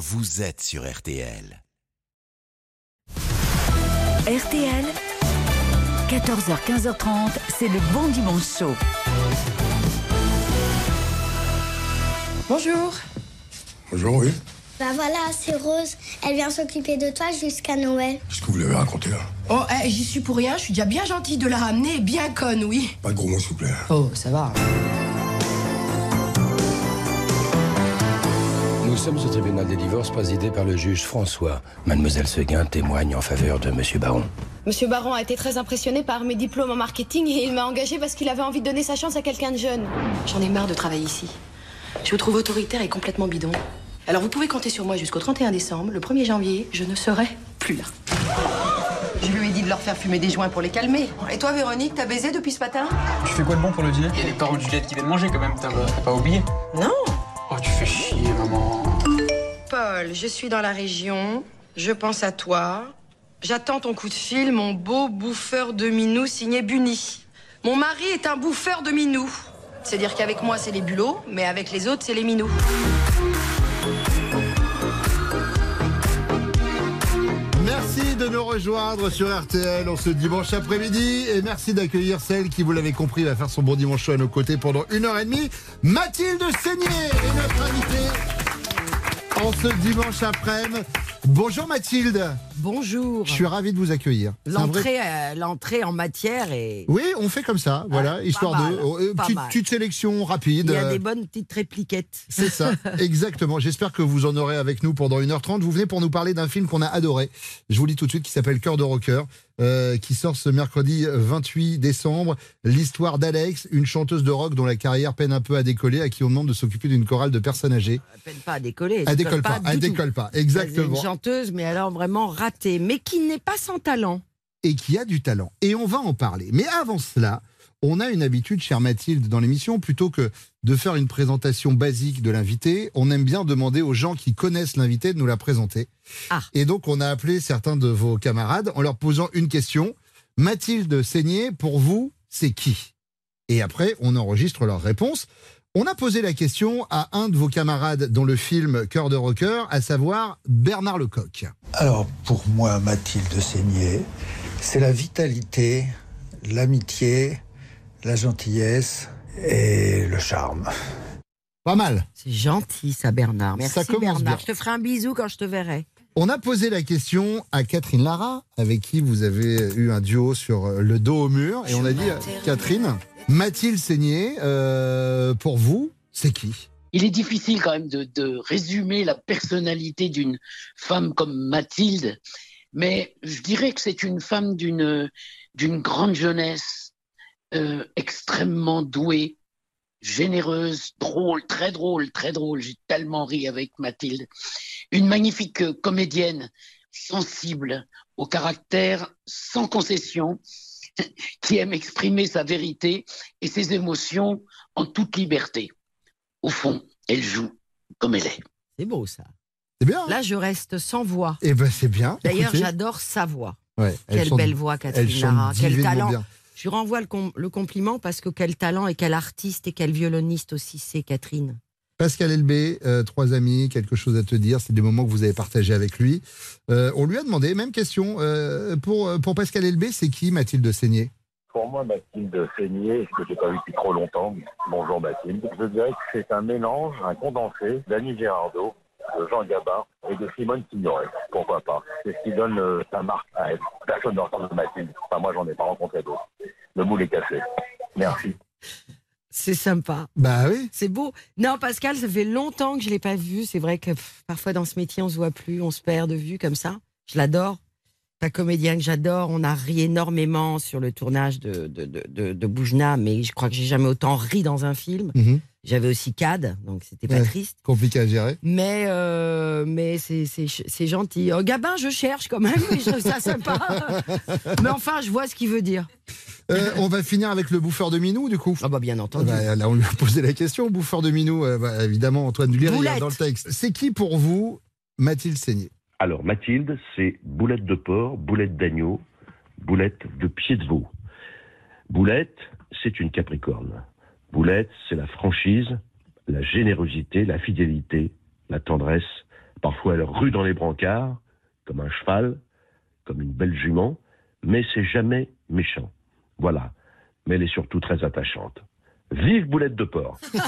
vous êtes sur RTL. RTL, 14h, 15h30, c'est le bon dimanche chaud. Bonjour. Bonjour, oui. Bah voilà, c'est Rose. Elle vient s'occuper de toi jusqu'à Noël. Qu'est-ce que vous lui avez raconté là? Oh, eh, j'y suis pour rien, je suis déjà bien gentille de la ramener bien conne, oui. Pas de gros mots, s'il vous plaît. Oh, ça va. Sommes au tribunal des divorces présidé par le juge François. Mademoiselle Seguin témoigne en faveur de Monsieur Baron. Monsieur Baron a été très impressionné par mes diplômes en marketing et il m'a engagé parce qu'il avait envie de donner sa chance à quelqu'un de jeune. J'en ai marre de travailler ici. Je vous trouve autoritaire et complètement bidon. Alors vous pouvez compter sur moi jusqu'au 31 décembre. Le 1er janvier, je ne serai plus là. Je lui ai dit de leur faire fumer des joints pour les calmer. Et toi, Véronique, t'as baisé depuis ce matin? Tu fais quoi de bon pour le dîner? Il y a les parents de Juliette qui viennent manger quand même, t'as t'as pas oublié? Non. Oh, tu fais chier, maman. Je suis dans la région. Je pense à toi. J'attends ton coup de fil, mon beau bouffeur de minou signé Bunny. Mon mari est un bouffeur de minou. C'est-à-dire qu'avec moi, c'est les bulots, mais avec les autres, c'est les minous. Merci de nous rejoindre sur RTL en ce dimanche après-midi et merci d'accueillir celle qui, vous l'avez compris, va faire son bon dimanche à nos côtés pendant une heure et demie. Mathilde Seigné est notre invitée en ce dimanche après-midi. Bonjour Mathilde, Bonjour. je suis ravi de vous accueillir. Vrai- L'entrée, euh, l'entrée en matière et Oui, on fait comme ça, voilà, histoire mal, de euh, pas petite, sélection rapide. il y a euh, des bonnes petites répliquettes. C'est ça, exactement. J'espère que vous en aurez avec nous pendant 1h30. Vous venez pour nous parler d'un film qu'on a adoré. Je vous le dis tout de suite, qui s'appelle Cœur de rocker, euh, qui sort ce mercredi 28 décembre. L'histoire d'Alex, une chanteuse de rock dont la carrière peine un peu à décoller, à qui on demande de s'occuper d'une chorale de personnes âgées. Elle peine pas à décoller. Elle décolle pas, elle décolle pas, exactement. Chanteuse, mais alors vraiment ratée, mais qui n'est pas sans talent. et qui a du talent. Et on va en parler. Mais avant cela, on a une habitude, chère Mathilde, dans l'émission, plutôt que de faire une présentation basique de l'invité, on aime bien demander aux gens qui connaissent l'invité de nous la présenter. Ah. Et donc, on a appelé certains de vos camarades en leur posant une question. Mathilde Seigné, pour vous, c'est qui? Et après, on enregistre leurs réponses. On a posé la question à un de vos camarades dans le film Cœur de rocker, à savoir Bernard Lecoq. Alors, pour moi, Mathilde Seigné, c'est la vitalité, l'amitié, la gentillesse et le charme. Pas mal. C'est gentil, ça, Bernard. Merci, Ça Bernard. bien. Je te ferai un bisou quand je te verrai. On a posé la question à Catherine Lara, avec qui vous avez eu un duo sur euh, le dos au mur, et on a dit, euh, Catherine, Mathilde Seigné, euh, pour vous, c'est qui? Il est difficile quand même de, résumer la personnalité d'une femme comme Mathilde, mais je dirais que c'est une femme d'une grande jeunesse, extrêmement douée, généreuse, drôle, très drôle, très drôle. J'ai tellement ri avec Mathilde. Une magnifique comédienne, sensible, au caractère sans concession, qui aime exprimer sa vérité et ses émotions en toute liberté. Au fond, elle joue comme elle est. C'est beau, ça. C'est bien. Là, je reste sans voix. Eh ben c'est bien. D'ailleurs, j'adore sa voix. Ouais, elle Quelle chante- belle voix, Catherine Lara. Quel talent. bien. Je lui renvoie le, com- le compliment parce que quel talent et quel artiste et quel violoniste aussi c'est, Catherine? Pascal Elbé, euh, trois amis, quelque chose à te dire, c'est des moments que vous avez partagés avec lui. Euh, on lui a demandé, même question, euh, pour, pour Pascal Elbé, c'est qui Mathilde Seigné? Pour moi, Mathilde Seigné, que j'ai pas vu depuis trop longtemps, bonjour Mathilde, je dirais que c'est un mélange, un condensé d'Annie Girardot, de Jean Gabin et de Simone Signoret. Pourquoi pas? C'est ce qui donne euh, sa marque à elle. Personne ne ressemble à Mathilde. Enfin, moi, j'en ai pas rencontré d'autres. Le moule est cassé. Merci. C'est sympa. Bah oui. C'est beau. Non, Pascal, ça fait longtemps que je l'ai pas vu. C'est vrai que pff, parfois dans ce métier, on se voit plus, on se perd de vue comme ça. Je l'adore. Un comédien que j'adore. On a ri énormément sur le tournage de, de, de, Boujna, mais je crois que j'ai jamais autant ri dans un film. Mhm. J'avais aussi CAD, donc c'était pas Ouais, triste. Compliqué à gérer. Mais, euh, mais c'est, gentil. Oh, Gabin, je cherche quand même, mais je trouve ça sympa. mais enfin, je vois ce qu'il veut dire. Euh, on va finir avec le bouffeur de Minou, du coup. Ah bah bien entendu. Bah, là, on lui a posé la question. Bouffeur de Minou, euh, bah, évidemment, Antoine Dulier, dans le texte. C'est qui pour vous Mathilde Seigné? Alors, Mathilde, c'est boulette de porc, boulette d'agneau, boulette de pied de veau. Boulette, c'est une capricorne. Boulette, c'est la franchise, la générosité, la fidélité, la tendresse, Parfois, elle rue dans les brancards, comme un cheval, comme une belle jument, mais c'est jamais méchant. Voilà. Mais elle est surtout très attachante. Vive Boulette de porc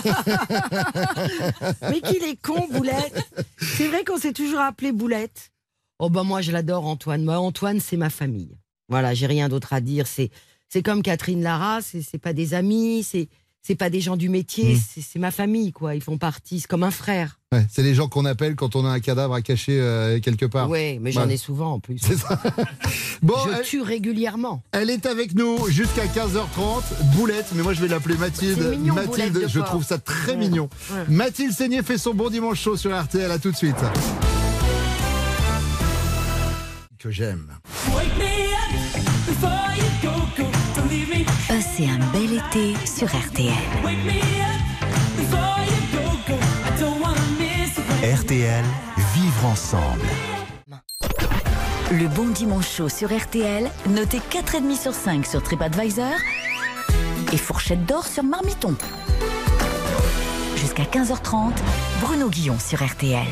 Mais qu'il est con, Boulette C'est vrai qu'on s'est toujours appelé Boulette. Oh ben moi, je l'adore, Antoine. Moi, Antoine, c'est ma famille. Voilà, j'ai rien d'autre à dire. C'est c'est comme Catherine Lara, c'est c'est pas des amis, c'est c'est pas des gens du métier, Mm. c'est ma famille, quoi. Ils font partie, c'est comme un frère. Ouais, c'est les gens qu'on appelle quand on a un cadavre à cacher euh, quelque part. Oui, mais j'en Ouais. ai souvent en plus. C'est ça. Bon, je elle, tue régulièrement. elle est avec nous jusqu'à 15h30. Boulette, mais moi je vais l'appeler Mathilde. Mignon, Mathilde, je trouve ça très Ouais. mignon. Ouais. Mathilde Seigné fait son bon dimanche chaud sur RTL. À tout de suite. Que j'aime. Passez un bel été sur RTL. RTL, vivre ensemble. Le bon dimanche chaud sur RTL, noté 4,5 sur 5 sur TripAdvisor et fourchette d'or sur Marmiton. Jusqu'à 15h30, Bruno Guillon sur RTL.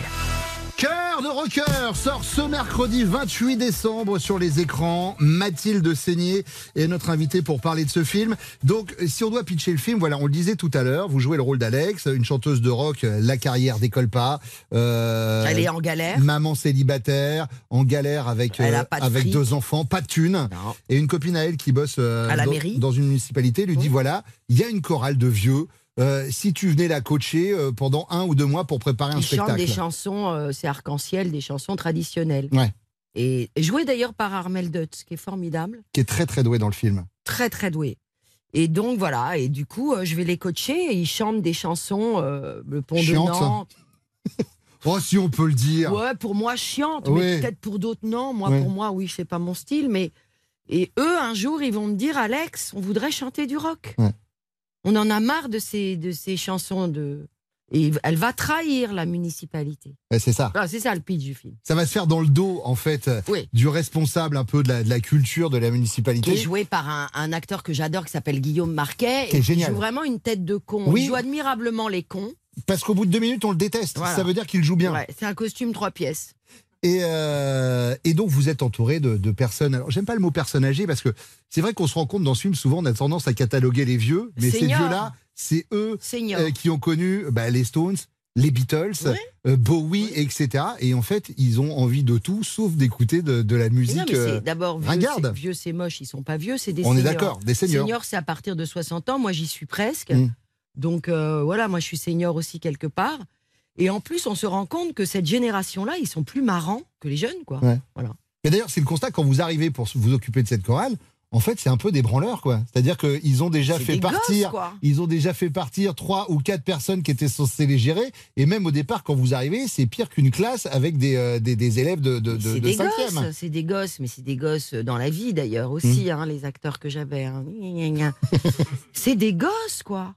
De rocker sort ce mercredi 28 décembre sur les écrans. Mathilde Seigné est notre invitée pour parler de ce film. Donc, si on doit pitcher le film, voilà, on le disait tout à l'heure, vous jouez le rôle d'Alex, une chanteuse de rock, euh, la carrière décolle pas. Euh, Elle est en galère. Maman célibataire, en galère avec, euh, avec fric. deux enfants, pas de thunes. Non. Et une copine à elle qui bosse euh, À la dans, mairie. dans une municipalité lui dit voilà, il y a une chorale de vieux. Euh, si tu venais la coacher euh, pendant un ou deux mois pour préparer un Ils spectacle. des chansons, euh, c'est arc-en-ciel, des chansons traditionnelles. Ouais. Et, joué d'ailleurs par Armel Dutz, qui est formidable, qui est très très doué dans le film. très très doué. Et donc voilà, et du coup, je vais les coacher et ils chantent des chansons, le pont de Nantes. Oh, si on peut le dire. Ouais, pour moi, chiante, mais peut-être pour d'autres, non. Moi, Ouais. pour moi, oui, c'est pas mon style, mais. Et eux, un jour, ils vont me dire Alex, on voudrait chanter du rock. Ouais. On en a marre de ces, de ces chansons de. Et elle va trahir la municipalité. Ouais, c'est ça. Ah, c'est ça le pitch du film. Ça va se faire dans le dos, en fait, Oui. du responsable un peu de la, de la culture de la Qui municipalité. est joué par un, un acteur que j'adore qui s'appelle Guillaume Marquet. Qui est et génial. joue vraiment une tête de con. Oui. Il joue admirablement les cons. Parce qu'au bout de deux minutes, on le déteste. Voilà. Ça veut dire qu'il joue bien. Ouais, c'est un costume trois pièces. Et, euh, et donc, vous êtes entouré de, de personnes. Alors, j'aime pas le mot personne âgée parce que c'est vrai qu'on se rend compte dans ce film, souvent, on a tendance à cataloguer les vieux. Mais ces Seniors. vieux-là, c'est eux Senior. euh, qui ont connu bah, les Stones, les Beatles, euh, Bowie, etc. Et en fait, ils ont envie de tout sauf d'écouter de, de la musique. d'abord vieux, vieux, c'est moche, ils sont pas vieux, c'est des On est seniors. d'accord, des seniors. c'est à partir de 60 ans. Moi, j'y suis presque. Mm. Donc voilà, moi, je suis senior aussi quelque part. Et en plus, on se rend compte que cette génération-là, ils sont plus marrants que les jeunes, quoi. Ouais. Voilà. Mais d'ailleurs, c'est le constat quand vous arrivez pour vous occuper de cette chorale. En fait, c'est un peu des branleurs, quoi. C'est-à-dire qu'ils ont déjà fait gosses, partir, quoi. ils ont déjà fait partir trois ou quatre personnes qui étaient censées les gérer. Et même au départ, quand vous arrivez, c'est pire qu'une classe avec des, euh, des, des élèves de, de, de, C'est de des cinquième. gosses, c'est des gosses, mais c'est des gosses dans la vie d'ailleurs aussi, Mm. hein, les acteurs que j'avais. hein. C'est des gosses, quoi.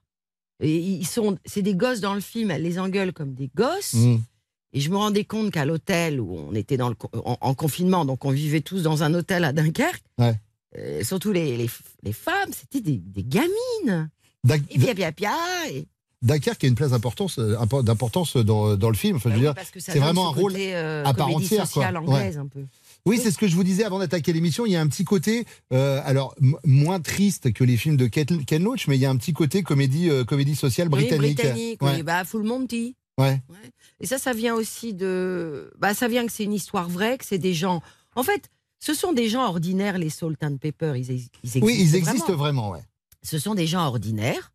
Et ils sont, c'est des gosses dans le film, elle les engueule comme des gosses. Mm. Et je me rendais compte qu'à l'hôtel où on était dans le, en, en confinement, donc on vivait tous dans un hôtel à Dunkerque, Ouais. euh, surtout les, les, les femmes, c'était des, des gamines. Dac- Et pia pia pia. Et, Dunkerque a une place d'importance, euh, dans, dans le film. Enfin, Bah ça c'est vraiment un rôle côté, euh, à part entière. quoi. Ouais. un peu. Oui, c'est ce que je vous disais avant d'attaquer l'émission. Il y a un petit côté, euh, alors moins triste que les films de Ken, Loach, mais il y a un petit côté comédie, euh, comédie sociale Oui, britannique. britannique, Ouais. oui, bah, Full Monty. Ouais. Et ça, ça vient aussi de. Bah, ça vient que c'est une histoire vraie, que c'est des gens. En fait, ce sont des gens ordinaires, les Salt and Pepper. Ils, ils existent. Oui, ils vraiment. existent vraiment, ouais. Ce sont des gens ordinaires.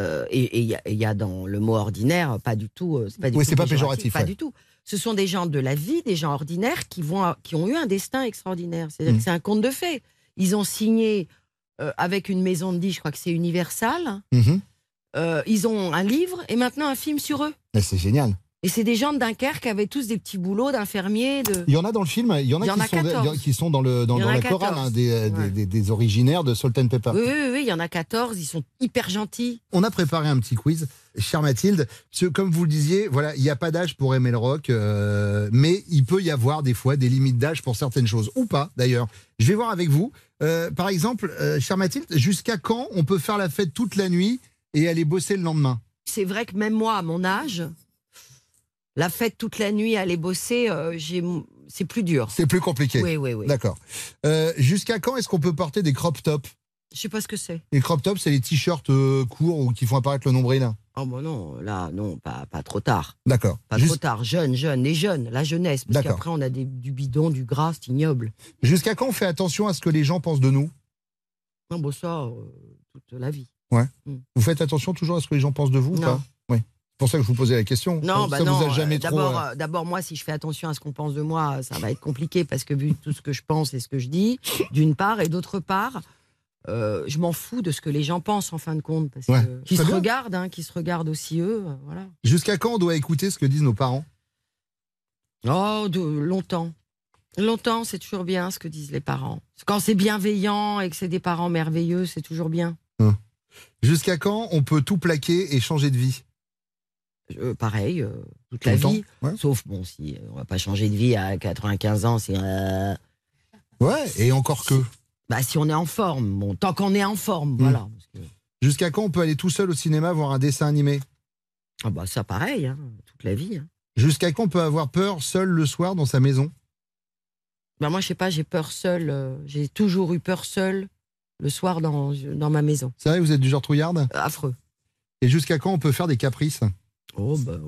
euh, et il y, a- il y a dans le mot ordinaire, pas du tout. euh, pas, du Oui, c'est pas péjoratif, Pas ouais. du tout. Ce sont des gens de la vie, des gens ordinaires qui, vont, qui ont eu un destin extraordinaire. C'est-à-dire Mm. que c'est un conte de fées. Ils ont signé euh, avec une maison de disques, je crois que c'est Universal. Mhm. Euh, ils ont un livre et maintenant un film sur eux. C'est génial. Et c'est des gens de Dunkerque qui avaient tous des petits boulots d'infirmiers. De... Il y en a dans le film, il y en a, Il y en qui, a sont, 14. qui sont dans, le, la chorale, 14. hein, des, euh, des- Ouais. des- des originaires de Salt and Pepper. Oui, oui, oui, il y en a 14, ils sont hyper gentils. On a préparé un petit quiz, chère Mathilde. Parce que, comme vous le disiez, voilà, il n'y a pas d'âge pour aimer le rock, euh, mais il peut y avoir des fois des limites d'âge pour certaines choses, ou pas d'ailleurs. Je vais voir avec vous. Euh, par exemple, euh, chère Mathilde, jusqu'à quand on peut faire la fête toute la nuit et aller bosser le lendemain? C'est vrai que même moi, à mon âge, La fête toute la nuit, aller bosser, euh, c'est plus dur. C'est plus compliqué. Oui, oui, oui. D'accord. Euh, Jusqu'à quand est-ce qu'on peut porter des crop tops? Je sais pas ce que c'est. Les crop tops, c'est les t-shirts euh, courts ou qui font apparaître le nombril? Oh bon non, là non, pas, pas trop tard. D'accord. Pas Jus- trop tard. Jeune, jeune, les jeunes, la jeunesse. Parce qu'après on a des- du bidon, du gras, c'est ignoble. Jusqu'à quand on fait attention à ce que les gens pensent de nous? Non, bon ça, euh, toute la vie. Ouais. Mm. Vous faites attention toujours à ce que les gens pensent de vous ou Non. pas? Pour ça que je vous posais la question. Non, ça bah ça non. vous a jamais euh, trop. D'abord, euh, euh, d'abord, moi, si je fais attention à ce qu'on pense de moi, ça va être compliqué parce que vu tout ce que je pense et ce que je dis, d'une part, et d'autre part, euh, je m'en fous de ce que les gens pensent en fin de compte, parce Ouais, que qui se bien. regardent, hein, qui se regardent aussi eux, euh, voilà. Jusqu'à quand on doit écouter ce que disent nos parents? Oh, de longtemps. Longtemps, c'est toujours bien ce que disent les parents. Quand c'est bienveillant et que c'est des parents merveilleux, c'est toujours bien. Jusqu'à quand on peut tout plaquer et changer de vie? Euh, pareil, euh, toute Tout la vie. Sauf, bon, si euh, on va pas changer de vie à 95 ans, c'est. euh, Ouais, et encore que. Bah, si on est en forme, bon, tant qu'on est en forme, voilà. Jusqu'à quand on peut aller tout seul au cinéma voir un dessin animé? Ah bah ça pareil, hein, toute la vie. hein. Jusqu'à quand on peut avoir peur seul le soir dans sa maison? Bah moi, je sais pas, j'ai peur seule. euh, j'ai toujours eu peur seule le soir dans, dans ma maison. C'est vrai, vous êtes du genre trouillarde Affreux. Et jusqu'à quand on peut faire des caprices? Oh, bah,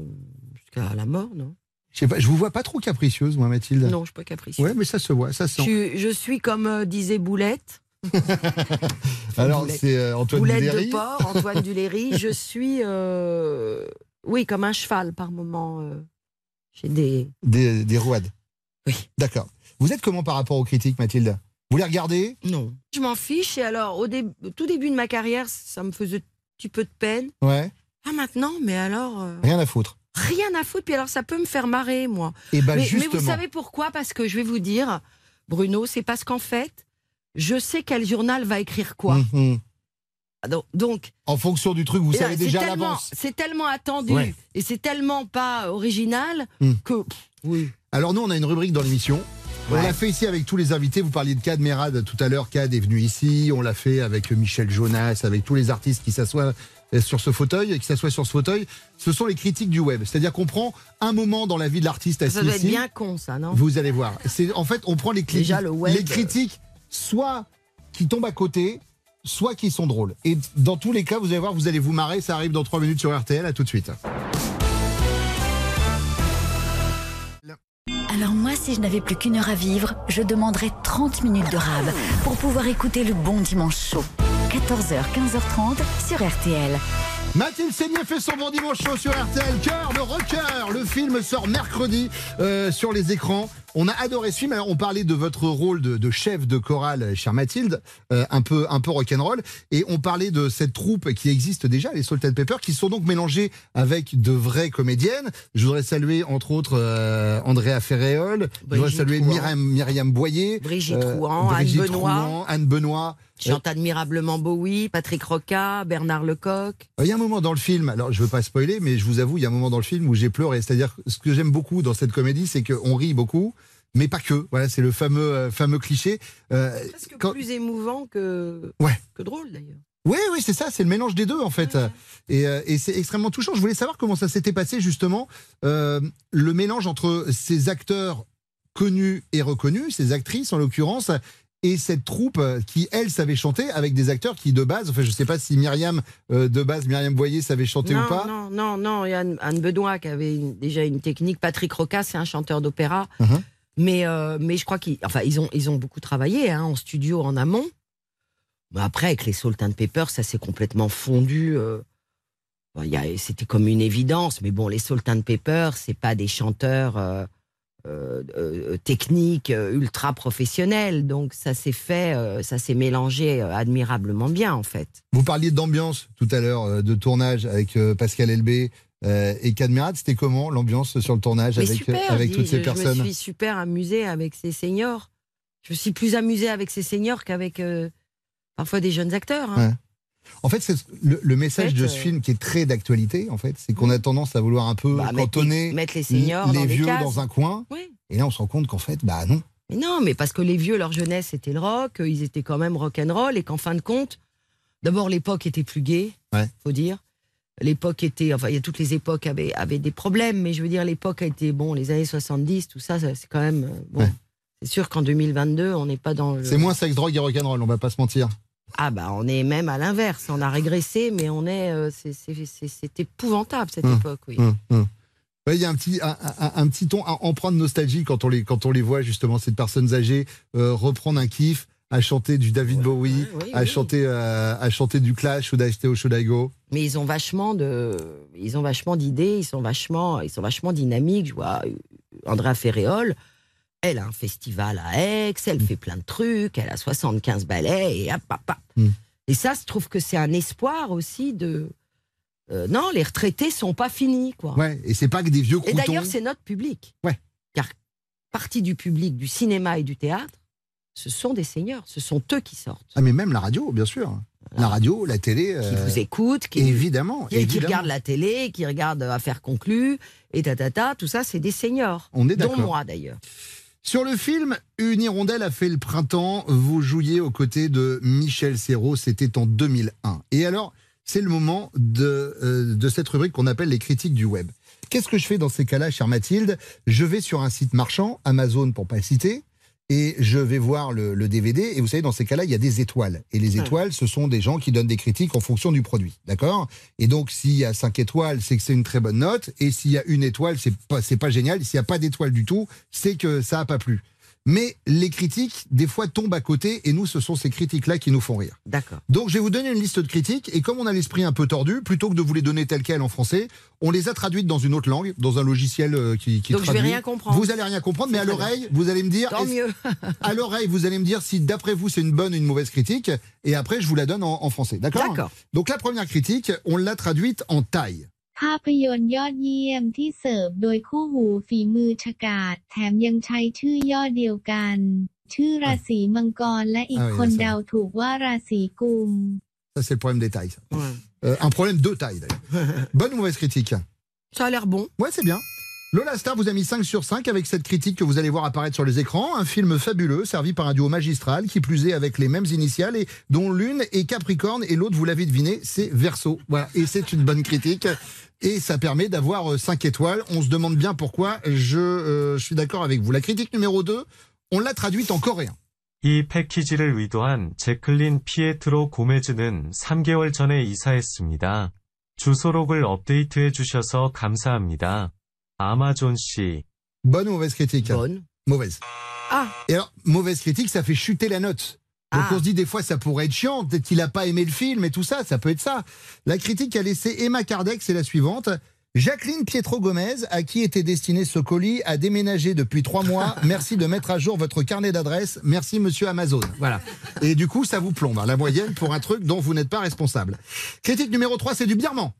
jusqu'à la mort, non? Je je vous vois pas trop capricieuse, moi, Mathilde. Non, je suis pas capricieuse. Ouais, mais ça se voit, ça Je sent. je suis comme euh, disait Boulette. Alors, c'est euh, Antoine Boulette Duléry. de porc, Antoine Duléry. Je suis, euh, oui, comme un cheval par moment. euh, J'ai des. Des, des rouades. Oui. D'accord. Vous êtes comment par rapport aux critiques, Mathilde? Vous les regardez? Non. Je m'en fiche. Et alors, au, dé- au tout début de ma carrière, ça me faisait un petit peu de peine. Ouais. Ah, maintenant, mais alors. euh, Rien à foutre. Rien à foutre. Puis alors, ça peut me faire marrer, moi. Eh ben, mais, mais justement. vous savez pourquoi? Parce que je vais vous dire, Bruno, c'est parce qu'en fait, je sais quel journal va écrire quoi. Mhm. Ah, Donc, donc, En fonction du truc, vous savez c'est déjà à tellement- l'avance. C'est tellement attendu Ouais. et c'est tellement pas original Hmm. que. pff, oui. Alors nous, on a une rubrique dans l'émission. On Ouais. l'a fait ici avec tous les invités. Vous parliez de Cad Merad tout à l'heure. Cad est venu ici. On l'a fait avec Michel Jonas, avec tous les artistes qui s'assoient sur ce fauteuil et qui s'assoient sur ce fauteuil. Ce sont les critiques du web. C'est-à-dire qu'on prend un moment dans la vie de l'artiste assis Ça doit être ici. bien con, ça, non? Vous allez voir. C'est en fait, on prend les critiques, Déjà, le web, les critiques, soit qui tombent à côté, soit qui sont drôles. Et dans tous les cas, vous allez voir, vous allez vous marrer. Ça arrive dans 3 minutes sur RTL. À tout de suite. Alors moi, si je n'avais plus qu'une heure à vivre, je demanderais 30 minutes de rab pour pouvoir écouter le bon dimanche chaud. 14h, 15h30 sur RTL. Mathilde Seigné fait son bon dimanche chaud sur RTL. Cœur, le rocker. Le film sort mercredi euh, sur les écrans. On a adoré ce film. Alors, on parlait de votre rôle de, de chef de chorale, chère Mathilde, euh, un peu, un peu rock'n'roll. Et on parlait de cette troupe qui existe déjà, les Salt and Pepper, qui sont donc mélangées avec de vraies comédiennes. Je voudrais saluer, entre autres, euh, Andrea Ferréol. Je voudrais saluer. Myriam, Myriam Boyer. Brigitte euh, Trouan, Anne Brigitte Benoît. Anne Benoît. Chante admirablement Bowie, Patrick Roca, Bernard Lecoq. Il y a un moment dans le film, alors je veux pas spoiler, mais je vous avoue, il y a un moment dans le film où j'ai pleuré. C'est-à-dire, ce que j'aime beaucoup dans cette comédie, c'est qu'on rit beaucoup, mais pas que. Voilà, c'est le fameux, euh, fameux cliché. Euh, Presque quand- plus émouvant que, Ouais. que drôle, d'ailleurs. Oui, oui, c'est ça, c'est le mélange des deux en fait. Et, euh, et c'est extrêmement touchant. Je voulais savoir comment ça s'était passé justement, euh, le mélange entre ces acteurs connus et reconnus, ces actrices en l'occurrence, et cette troupe euh, qui, elle, savait chanter avec des acteurs qui, de base, enfin, je sais pas si Myriam, euh, de base, Myriam Boyer savait chanter non, ou pas. Non, non, non. Il y a Anne, Anne Benoît qui avait une- déjà une technique. Patrick Roca, c'est un chanteur d'opéra. Mhm. Mais, euh, mais je crois qu'ils enfin, ils ont, ils ont beaucoup travaillé hein, en studio, en amont. Mais après, avec les Salt and Pepper, ça s'est complètement fondu. euh, C'était comme une évidence. Mais bon, les Salt and Pepper, c'est pas des chanteurs euh, euh, euh, techniques, euh, ultra professionnels. Donc ça s'est fait, ça s'est mélangé admirablement bien, en fait. Vous parliez d'ambiance tout à l'heure, de tournage avec Pascal Elbé euh, et Cadmerat. C'était comment l'ambiance sur le tournage Mais avec, super, avec je toutes ces je, personnes Je me suis super amusée avec ces seniors. Je me suis plus amusée avec ces seniors qu'avec euh, parfois des jeunes acteurs. hein. Ouais. En fait, c'est le, le message En fait, de ce euh, film qui est très d'actualité, en fait, c'est qu'on a tendance à vouloir un peu Bah, cantonner les- mettre les seniors vieux cases. dans un coin. Oui. Et là, on se rend compte qu'en fait, bah non. Mais non, mais parce que les vieux, leur jeunesse, c'était le rock, euh, ils étaient quand même rock'n'roll, et qu'en fin de compte, d'abord, l'époque était plus gaie, Ouais. faut dire. l'époque était, enfin, il y a toutes les époques avaient, avaient des problèmes, mais je veux dire, l'époque a été, bon, les années 70, tout ça, c'est quand même, euh, bon. C'est sûr qu'en 2022, on n'est pas dans le. C'est moins sexe, drogue et rock'n'roll, on va pas se mentir. Ah, bah, on est même à l'inverse. On a régressé, mais on est. euh, c'est- c'est c'est- c'est épouvantable, cette Hum, époque, oui. hum. Ouais, Il y a un petit, un, un- un petit ton, un emprunt de nostalgie quand on les, quand on les voit justement, ces personnes âgées euh, reprendre un kiff, à chanter du David Bowie, à, chanter, euh, à chanter du Clash ou d'Acheter au. Mais ils ont vachement de, ils ont vachement d'idées, ils sont vachement, ils sont vachement dynamiques. Je vois Andrea Ferréol, elle a un festival à Aix, elle fait plein de trucs, elle a 75 ballets et hop, hop, hop. Mm. Et ça, je trouve que c'est un espoir aussi de. euh, non, les retraités sont pas finis, quoi. Ouais, et c'est pas que des vieux Et croutons. d'ailleurs, c'est notre public. Ouais. Car partie du public du cinéma et du théâtre, ce sont des seigneurs, ce sont eux qui sortent. Ah, mais même la radio, bien sûr. La radio, la télé. qui euh, vous écoutent, qui, évidemment, qui, qui évidemment. regardent la télé, qui regardent Affaires conclues, et tatata, tout ça, c'est des seniors. On est Dont d'accord. moi, d'ailleurs. Sur le film Une hirondelle a fait le printemps, vous jouiez aux côtés de Michel Serrault, c'était en 2001. Et alors, c'est le moment de, euh, de cette rubrique qu'on appelle les critiques du web. Qu'est-ce que je fais dans ces cas-là, chère Mathilde? Je vais sur un site marchand, Amazon pour pas citer, et je vais voir le, le DVD. Et vous savez, dans ces cas-là, il y a des étoiles. Et les étoiles, ce sont des gens qui donnent des critiques en fonction du produit. D'accord? Et donc, s'il y a 5 étoiles, c'est que c'est une très bonne note. Et s'il y a une étoile, c'est pas, pas génial. S'il n'y a pas d'étoile du tout, c'est que ça a pas plu. Mais les critiques, des fois, tombent à côté. Et nous, ce sont ces critiques-là qui nous font rire. D'accord. Donc, je vais vous donner une liste de critiques. Et comme on a l'esprit un peu tordu, plutôt que de vous les donner telles quelles en français, on les a traduites dans une autre langue, dans un logiciel euh, qui, qui Donc, je vais rien comprendre. Vous allez rien comprendre, mais à l'oreille, vous allez me dire. Tant mieux. à l'oreille, vous allez me dire si d'après vous c'est une bonne ou une mauvaise critique, et après je vous la donne en, en français. D'accord? D'accord. Donc la première critique, on l'a traduite en thaï. ภาพยนตร์ยอดเยี่ยมที่เสิร์ฟโดยคู่หูฝีมือฉกาจแถมยังใช้ชื่อย่อเดียวกัน ชื่อราศีมังกรและอีก Ah oui, คน là, ça เดาถูกว่าราศีกุม Ça c'est le problème des tailles. ça. Euh, un problème de taille d'ailleurs. bonne ou mauvaise critique Ça a l'air bon. Ouais, c'est bien. Lola Star vous a mis 5 sur 5 avec cette critique que vous allez voir apparaître sur les écrans. Un film fabuleux, servi par un duo magistral, qui plus est avec les mêmes initiales, et dont l'une est Capricorne et l'autre, vous l'avez deviné, c'est Verseau. Voilà, et c'est une bonne critique. Et ça permet d'avoir 5 étoiles. On se demande bien pourquoi. Je, euh, je suis d'accord avec vous. La critique numéro 2, on l'a traduite en coréen. 이 패키지를 의도한 제클린 피에트로 고메즈는 3개월 전에 이사했습니다. 주소록을 업데이트해 주셔서 감사합니다. Amazon C. Bonne ou mauvaise critique hein Bonne. Mauvaise. Ah. Et alors, mauvaise critique, ça fait chuter la note. Donc ah. on se dit des fois ça pourrait être chiant, peut-être qu'il n'a pas aimé le film et tout ça, ça peut être ça. La critique a laissé Emma Kardec, c'est la suivante. Jacqueline Pietro Gomez, à qui était destiné ce colis, a déménagé depuis trois mois. Merci de mettre à jour votre carnet d'adresse. Merci Monsieur Amazon. Voilà. Et du coup, ça vous plombe, hein, la moyenne, pour un truc dont vous n'êtes pas responsable. Critique numéro 3, c'est du birman.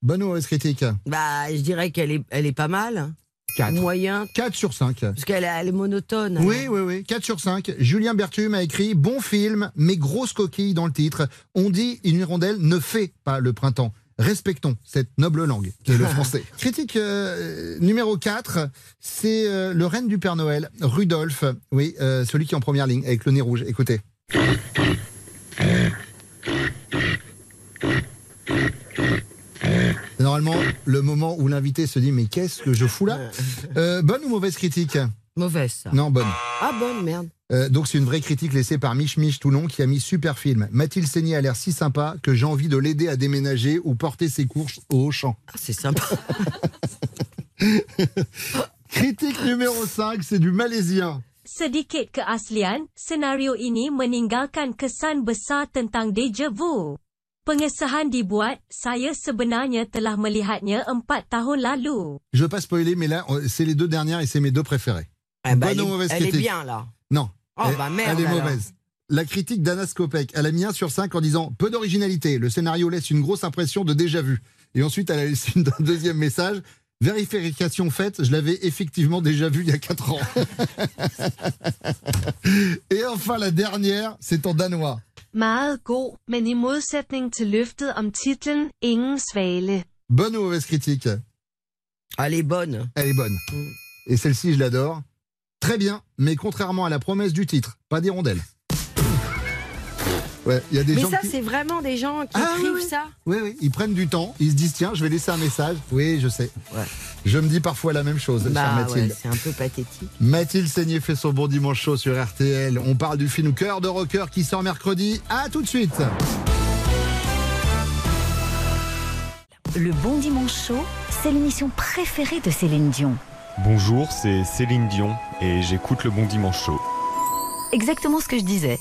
Bonne ou critique Bah, je dirais qu'elle est, elle est pas mal. Hein. 4. Moyen. 4 sur 5. Parce qu'elle est monotone. Hein. Oui, oui, oui. 4 sur 5. Julien Berthume a écrit Bon film, mais grosse coquille dans le titre. On dit une hirondelle ne fait pas le printemps. Respectons cette noble langue qui est le français. Critique euh, numéro 4, c'est euh, le reine du Père Noël, Rudolph. Oui, euh, celui qui est en première ligne avec le nez rouge. Écoutez. C'est Normalement, le moment où l'invité se dit Mais qu'est-ce que je fous là? Bonne ou mauvaise critique? Mauvaise, ça. Non, bonne. Ah, bonne, merde. Euh, donc c'est une vraie critique laissée par Mich Mich Toulon qui a mis super film. Mathilde Seigné a l'air si sympa que j'ai envie de l'aider à déménager ou porter ses courses au Auchan. Ah, c'est sympa. critique numéro 5, c'est du malaisien. Sedikit keaslian, senario ini meninggalkan kesan besar tentang deja vu. Pengesahan dibuat, saya sebenarnya telah melihatnya empat tahun lalu. Je veux pas spoiler, mais là, c'est les deux dernières et c'est mes deux préférées. Eh ben, Bonne elle ou est- mauvaise elle est bien, là. Non. Oh, elle, bah, merde, elle est alors. mauvaise. La critique d'Anna Skopek, elle a mis 1 sur 5 en disant peu d'originalité, le scénario laisse une grosse impression de déjà vu. Et ensuite, elle a laissé un deuxième message. Vérification faite, je l'avais effectivement déjà vu il y a 4 ans. Et enfin, la dernière, c'est en danois. Meget god, men i modsætning til løftet om titlen Ingen Svale. Bonne ou mauvaise critique? Elle est bonne. Elle est bonne. Et celle-ci, je l'adore. Très bien, mais contrairement à la promesse du titre, pas d'hirondelle. Ouais, il y a des Mais gens ça, qui... c'est vraiment des gens qui Ah, oui, écrivent oui. ça. Oui, oui, ils prennent du temps, ils se disent tiens, je vais laisser un message. Oui, je sais. Je me dis parfois la même chose, chère Bah Mathilde. ouais, c'est un peu pathétique. Mathilde Seigné fait son bon dimanche chaud sur RTL. On parle du film Cœur de rocker qui sort mercredi. À tout de suite. Le Bon Dimanche Chaud, c'est l'émission préférée de Céline Dion. Bonjour, c'est Céline Dion et j'écoute le Bon Dimanche Show. Exactement ce que je disais.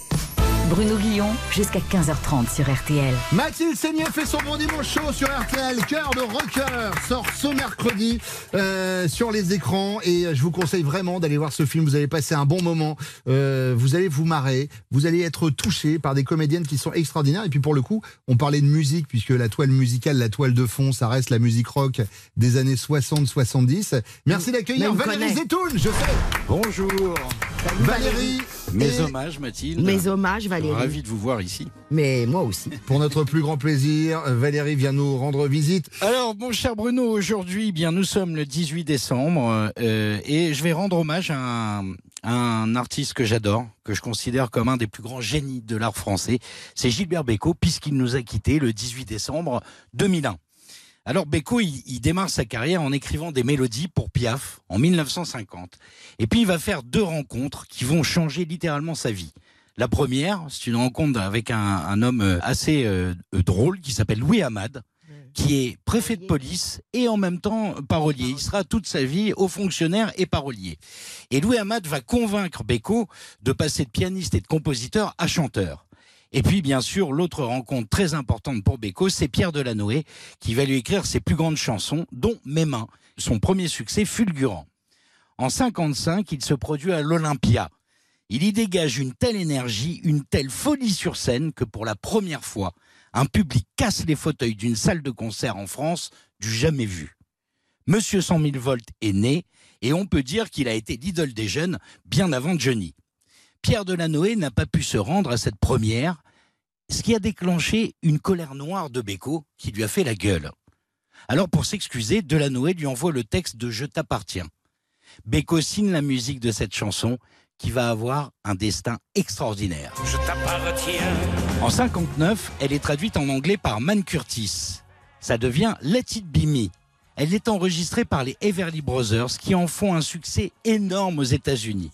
Bruno Guillon, jusqu'à 15h30 sur RTL. Mathilde Seigné fait son bon dimanche chaud sur RTL. Cœur de rocker sort ce mercredi euh, sur les écrans et je vous conseille vraiment d'aller voir ce film. Vous allez passer un bon moment. Euh, vous allez vous marrer. Vous allez être touché par des comédiennes qui sont extraordinaires. Et puis pour le coup, on parlait de musique puisque la toile musicale, la toile de fond, ça reste la musique rock des années 60-70. Merci d'accueillir Valérie connaît. Zetoun. Je sais. Bonjour. Valérie. Mes et- hommages, Mathilde. Mes hommages, Valérie. Ravi de vous voir ici. Mais moi aussi. Pour notre plus grand plaisir, Valérie vient nous rendre visite. Alors, mon cher Bruno, aujourd'hui, eh bien, nous sommes le 18 décembre euh, et je vais rendre hommage à un, à un artiste que j'adore, que je considère comme un des plus grands génies de l'art français. C'est Gilbert Bécaud, puisqu'il nous a quittés le 18 décembre 2001. Alors Bécaud, il, il démarre sa carrière en écrivant des mélodies pour Piaf en 1950. Et puis il va faire deux rencontres qui vont changer littéralement sa vie. La première, c'est une rencontre avec un, un homme euh, assez euh, euh, drôle qui s'appelle Louis Hamad, qui est préfet de police et en même temps parolier. Il sera toute sa vie haut fonctionnaire et parolier. Et Louis Hamad va convaincre Bécaud de passer de pianiste et de compositeur à chanteur. Et puis, bien sûr, l'autre rencontre très importante pour Bécaud, c'est Pierre Delanoë, qui va lui écrire ses plus grandes chansons, dont Mes mains, son premier succès fulgurant. En 55, il se produit à l'Olympia. Il y dégage une telle énergie, une telle folie sur scène que pour la première fois, un public casse les fauteuils d'une salle de concert en France du jamais vu. Monsieur 100 000 volts est né et on peut dire qu'il a été l'idole des jeunes bien avant Johnny. Pierre Delanoë n'a pas pu se rendre à cette première, ce qui a déclenché une colère noire de Bécaud qui lui a fait la gueule. Alors pour s'excuser, Delanoë lui envoie le texte de Je t'appartiens. Bécaud signe la musique de cette chanson qui va avoir un destin extraordinaire. Je t'appartiens. En 59, elle est traduite en anglais par Man Curtis. Ça devient Let It Be Me. Elle est enregistrée par les Everly Brothers qui en font un succès énorme aux États-Unis.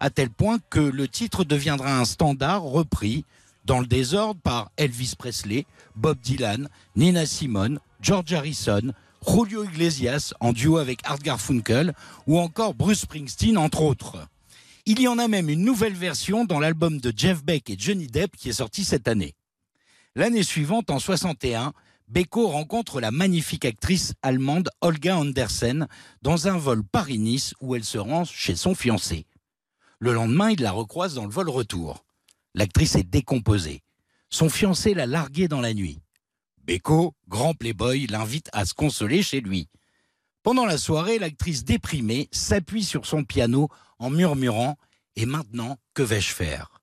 À tel point que le titre deviendra un standard repris dans le désordre par Elvis Presley, Bob Dylan, Nina Simone, George Harrison, Julio Iglesias en duo avec Art Garfunkel ou encore Bruce Springsteen entre autres. Il y en a même une nouvelle version dans l'album de Jeff Beck et Johnny Depp qui est sorti cette année. L'année suivante, en 61, Beko rencontre la magnifique actrice allemande Olga Andersen dans un vol Paris-Nice où elle se rend chez son fiancé. Le lendemain, il la recroise dans le vol retour. L'actrice est décomposée. Son fiancé l'a larguée dans la nuit. Beko, grand playboy, l'invite à se consoler chez lui. Pendant la soirée, l'actrice déprimée s'appuie sur son piano en murmurant Et maintenant, que vais-je faire?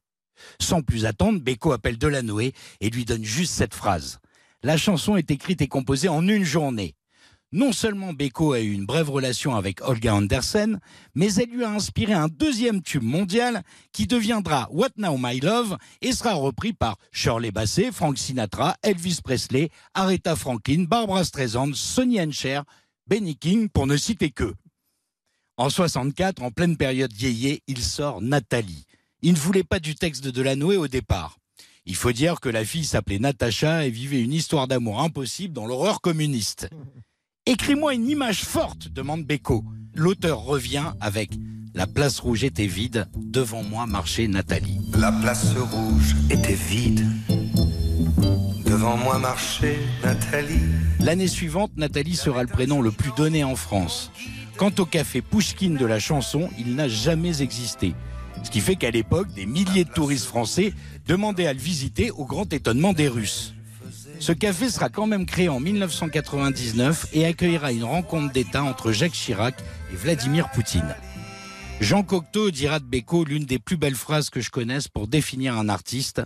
Sans plus attendre, Beko appelle Delanoë et lui donne juste cette phrase. La chanson est écrite et composée en une journée. Non seulement Beko a eu une brève relation avec Olga Andersen, mais elle lui a inspiré un deuxième tube mondial qui deviendra What Now My Love et sera repris par Shirley Bassey, Frank Sinatra, Elvis Presley, Aretha Franklin, Barbara Streisand, Sonny and Cher, Benny King, pour ne citer que. En 64, en pleine période yéyé, il sort Nathalie. Il ne voulait pas du texte de Delanoë au départ. Il faut dire que la fille s'appelait Natacha et vivait une histoire d'amour impossible dans l'horreur communiste. Écris-moi une image forte, demande Beko. L'auteur revient avec La place rouge était vide, devant moi marchait Nathalie. La place rouge était vide. Devant moi marchait Nathalie. L'année suivante, Nathalie sera le prénom le plus donné en France. Quant au café Pouchkine de la chanson, il n'a jamais existé. Ce qui fait qu'à l'époque, des milliers de touristes français demandaient à le visiter au grand étonnement des Russes. Ce café sera quand même créé en 1999 et accueillera une rencontre d'État entre Jacques Chirac et Vladimir Poutine. Jean Cocteau dira de Beko l'une des plus belles phrases que je connaisse pour définir un artiste.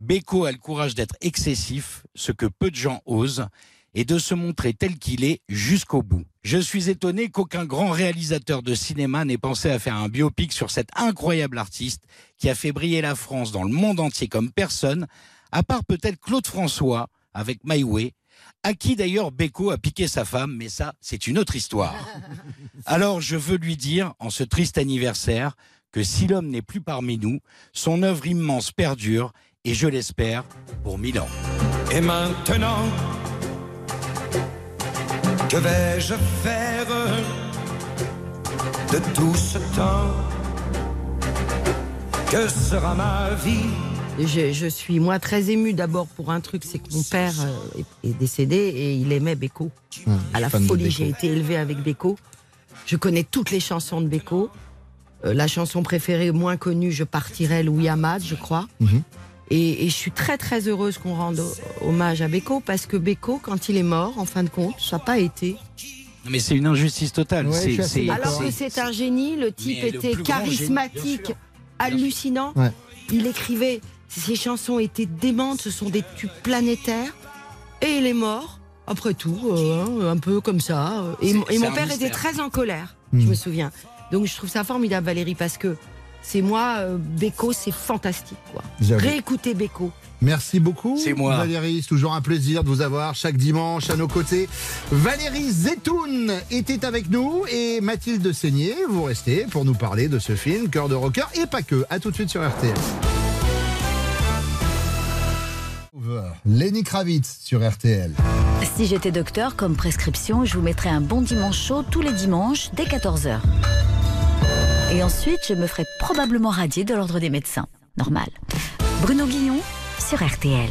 Beko a le courage d'être excessif, ce que peu de gens osent, et de se montrer tel qu'il est jusqu'au bout. Je suis étonné qu'aucun grand réalisateur de cinéma n'ait pensé à faire un biopic sur cet incroyable artiste qui a fait briller la France dans le monde entier comme personne, à part peut-être Claude François avec My Way, à qui d'ailleurs Beko a piqué sa femme, mais ça, c'est une autre histoire. Alors je veux lui dire, en ce triste anniversaire, que si l'homme n'est plus parmi nous, son œuvre immense perdure, et je l'espère, pour mille ans. Et maintenant, que vais-je faire de tout ce temps? Que sera ma vie? Je, je suis moi très émue d'abord pour un truc, c'est que mon père euh, est, est décédé et il aimait Beko. à la folie, j'ai été élevée avec Beko. Je connais toutes les chansons de Beko. Euh, la chanson préférée, moins connue, Je partirai, Louis Hamad, je crois. Mhm. Et, et je suis très très heureuse qu'on rende ho- hommage à Beko parce que Beko, quand il est mort, en fin de compte, ça n'a pas été. Mais c'est une injustice totale. Ouais, C'est- Alors que c'est- un génie, le type Mais était charismatique, hallucinant. Ouais. Il écrivait, ses chansons étaient démentes, ce sont des tubes planétaires. Et il est mort, après tout, euh, hein, un peu comme ça. Et, mon- et père était très en colère, Hmm. je me souviens. Donc je trouve ça formidable, Valérie, parce que c'est moi, euh, Beko, c'est fantastique. quoi. Réécoutez Beko. Merci beaucoup. C'est moi. Valérie, c'est toujours un plaisir de vous avoir chaque dimanche à nos côtés. Valérie Zetoun était avec nous et Mathilde Seigné, vous restez pour nous parler de ce film Cœur de rocker et pas que. À tout de suite sur RTL. Lenny Kravitz sur RTL. Si j'étais docteur, comme prescription, je vous mettrais un bon dimanche chaud tous les dimanches dès 14h. Et ensuite, je me ferais probablement radier de l'ordre des médecins. Normal. Bruno Guillon sur RTL.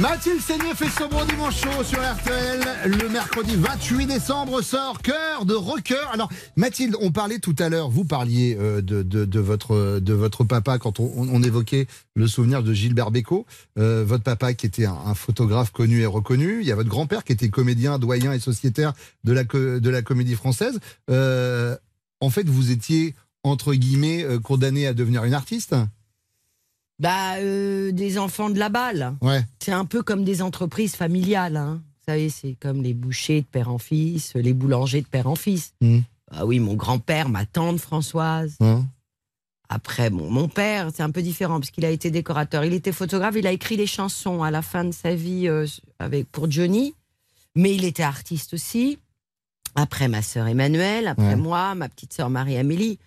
Mathilde Seigné fait son bon dimanche sur RTL. Le mercredi 28 décembre sort Cœur de rocker. Alors Mathilde, on parlait tout à l'heure, vous parliez euh, de, de, votre, de votre papa quand on, on évoquait le souvenir de Gilbert Bécaud. Euh, votre papa qui était un, un photographe connu et reconnu. Il y a votre grand-père qui était comédien, doyen et sociétaire de la, de la comédie française. Euh, en fait, vous étiez, entre guillemets, euh, condamné à devenir une artiste Bah, euh, des enfants de la balle. Ouais. C'est un peu comme des entreprises familiales. hein. Vous savez, c'est comme les bouchers de père en fils, les boulangers de père en fils. Ah oui, mon grand-père, ma tante Françoise. Après, bon, mon père, c'est un peu différent parce qu'il a été décorateur. Il était photographe, il a écrit les chansons à la fin de sa vie euh, avec, pour Johnny, mais il était artiste aussi. Après, ma sœur Emmanuelle, après Ouais. moi, ma petite sœur Marie-Amélie.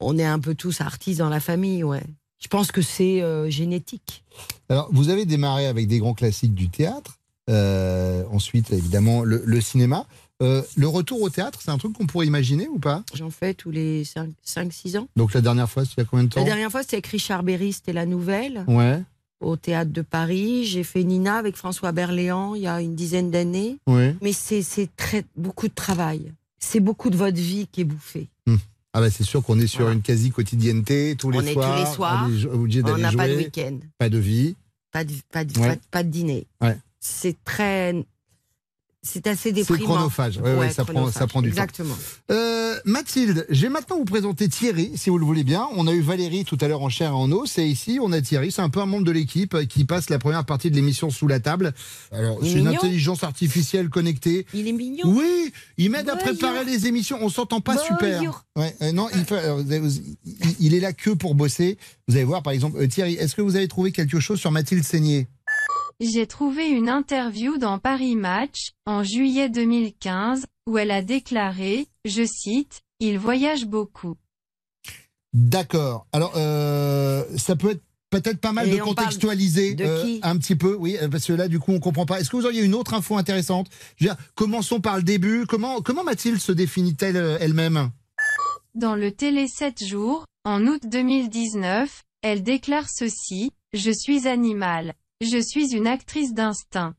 On est un peu tous artistes dans la famille, ouais. Je pense que c'est euh, génétique. Alors, vous avez démarré avec des grands classiques du théâtre. Euh, ensuite, évidemment, le, le cinéma. Euh, le retour au théâtre, c'est un truc qu'on pourrait imaginer ou pas? J'en fais tous les 5-6 ans. Donc, la dernière fois, c'était il y a combien de temps? La dernière fois, c'était avec Richard Berry, c'était la nouvelle, Ouais, au théâtre de Paris. J'ai fait Nina avec François Berléand il y a une dizaine d'années. ouais. Mais c'est beaucoup de travail. C'est beaucoup de votre vie qui est bouffée. Ah, bah, c'est sûr qu'on est sur Voilà. une quasi-quotidienneté, tous les On est tous soirs. les soirs. on n'a pas de week-end, Pas de vie. pas de, pas de, Ouais. pas de- pas de dîner. Ouais. C'est très. C'est assez C'est déprimant. chronophage. Ouais, ouais, ça, prend, chronophage. ça prend du Exactement. temps. Euh, Mathilde, je vais maintenant vous présenter Thierry, si vous le voulez bien. On a eu Valérie tout à l'heure en chair et en os, et ici on a Thierry, c'est un peu un membre de l'équipe euh, qui passe la première partie de l'émission sous la table. Alors, c'est une intelligence artificielle connectée. Il est mignon. Oui, il m'aide à préparer les émissions. On s'entend pas super. Euh, non, il, vous- il- il est là que pour bosser. Vous allez voir, par exemple, euh, Thierry, est-ce que vous avez trouvé quelque chose sur Mathilde Seigné? J'ai trouvé une interview dans Paris Match, en juillet 2015, où elle a déclaré, je cite, Il voyage beaucoup. D'accord. Alors, euh, ça peut être peut-être pas mal Et de contextualiser de euh, un petit peu, oui, parce que là, du coup, on comprend pas. Est-ce que vous auriez une autre info intéressante? Je veux dire, commençons par le début. Comment, comment Mathilde se définit-elle euh, elle-même? Dans le Télé 7 jours, en août 2019, elle déclare ceci, Je suis animal. Je suis une actrice d'instinct.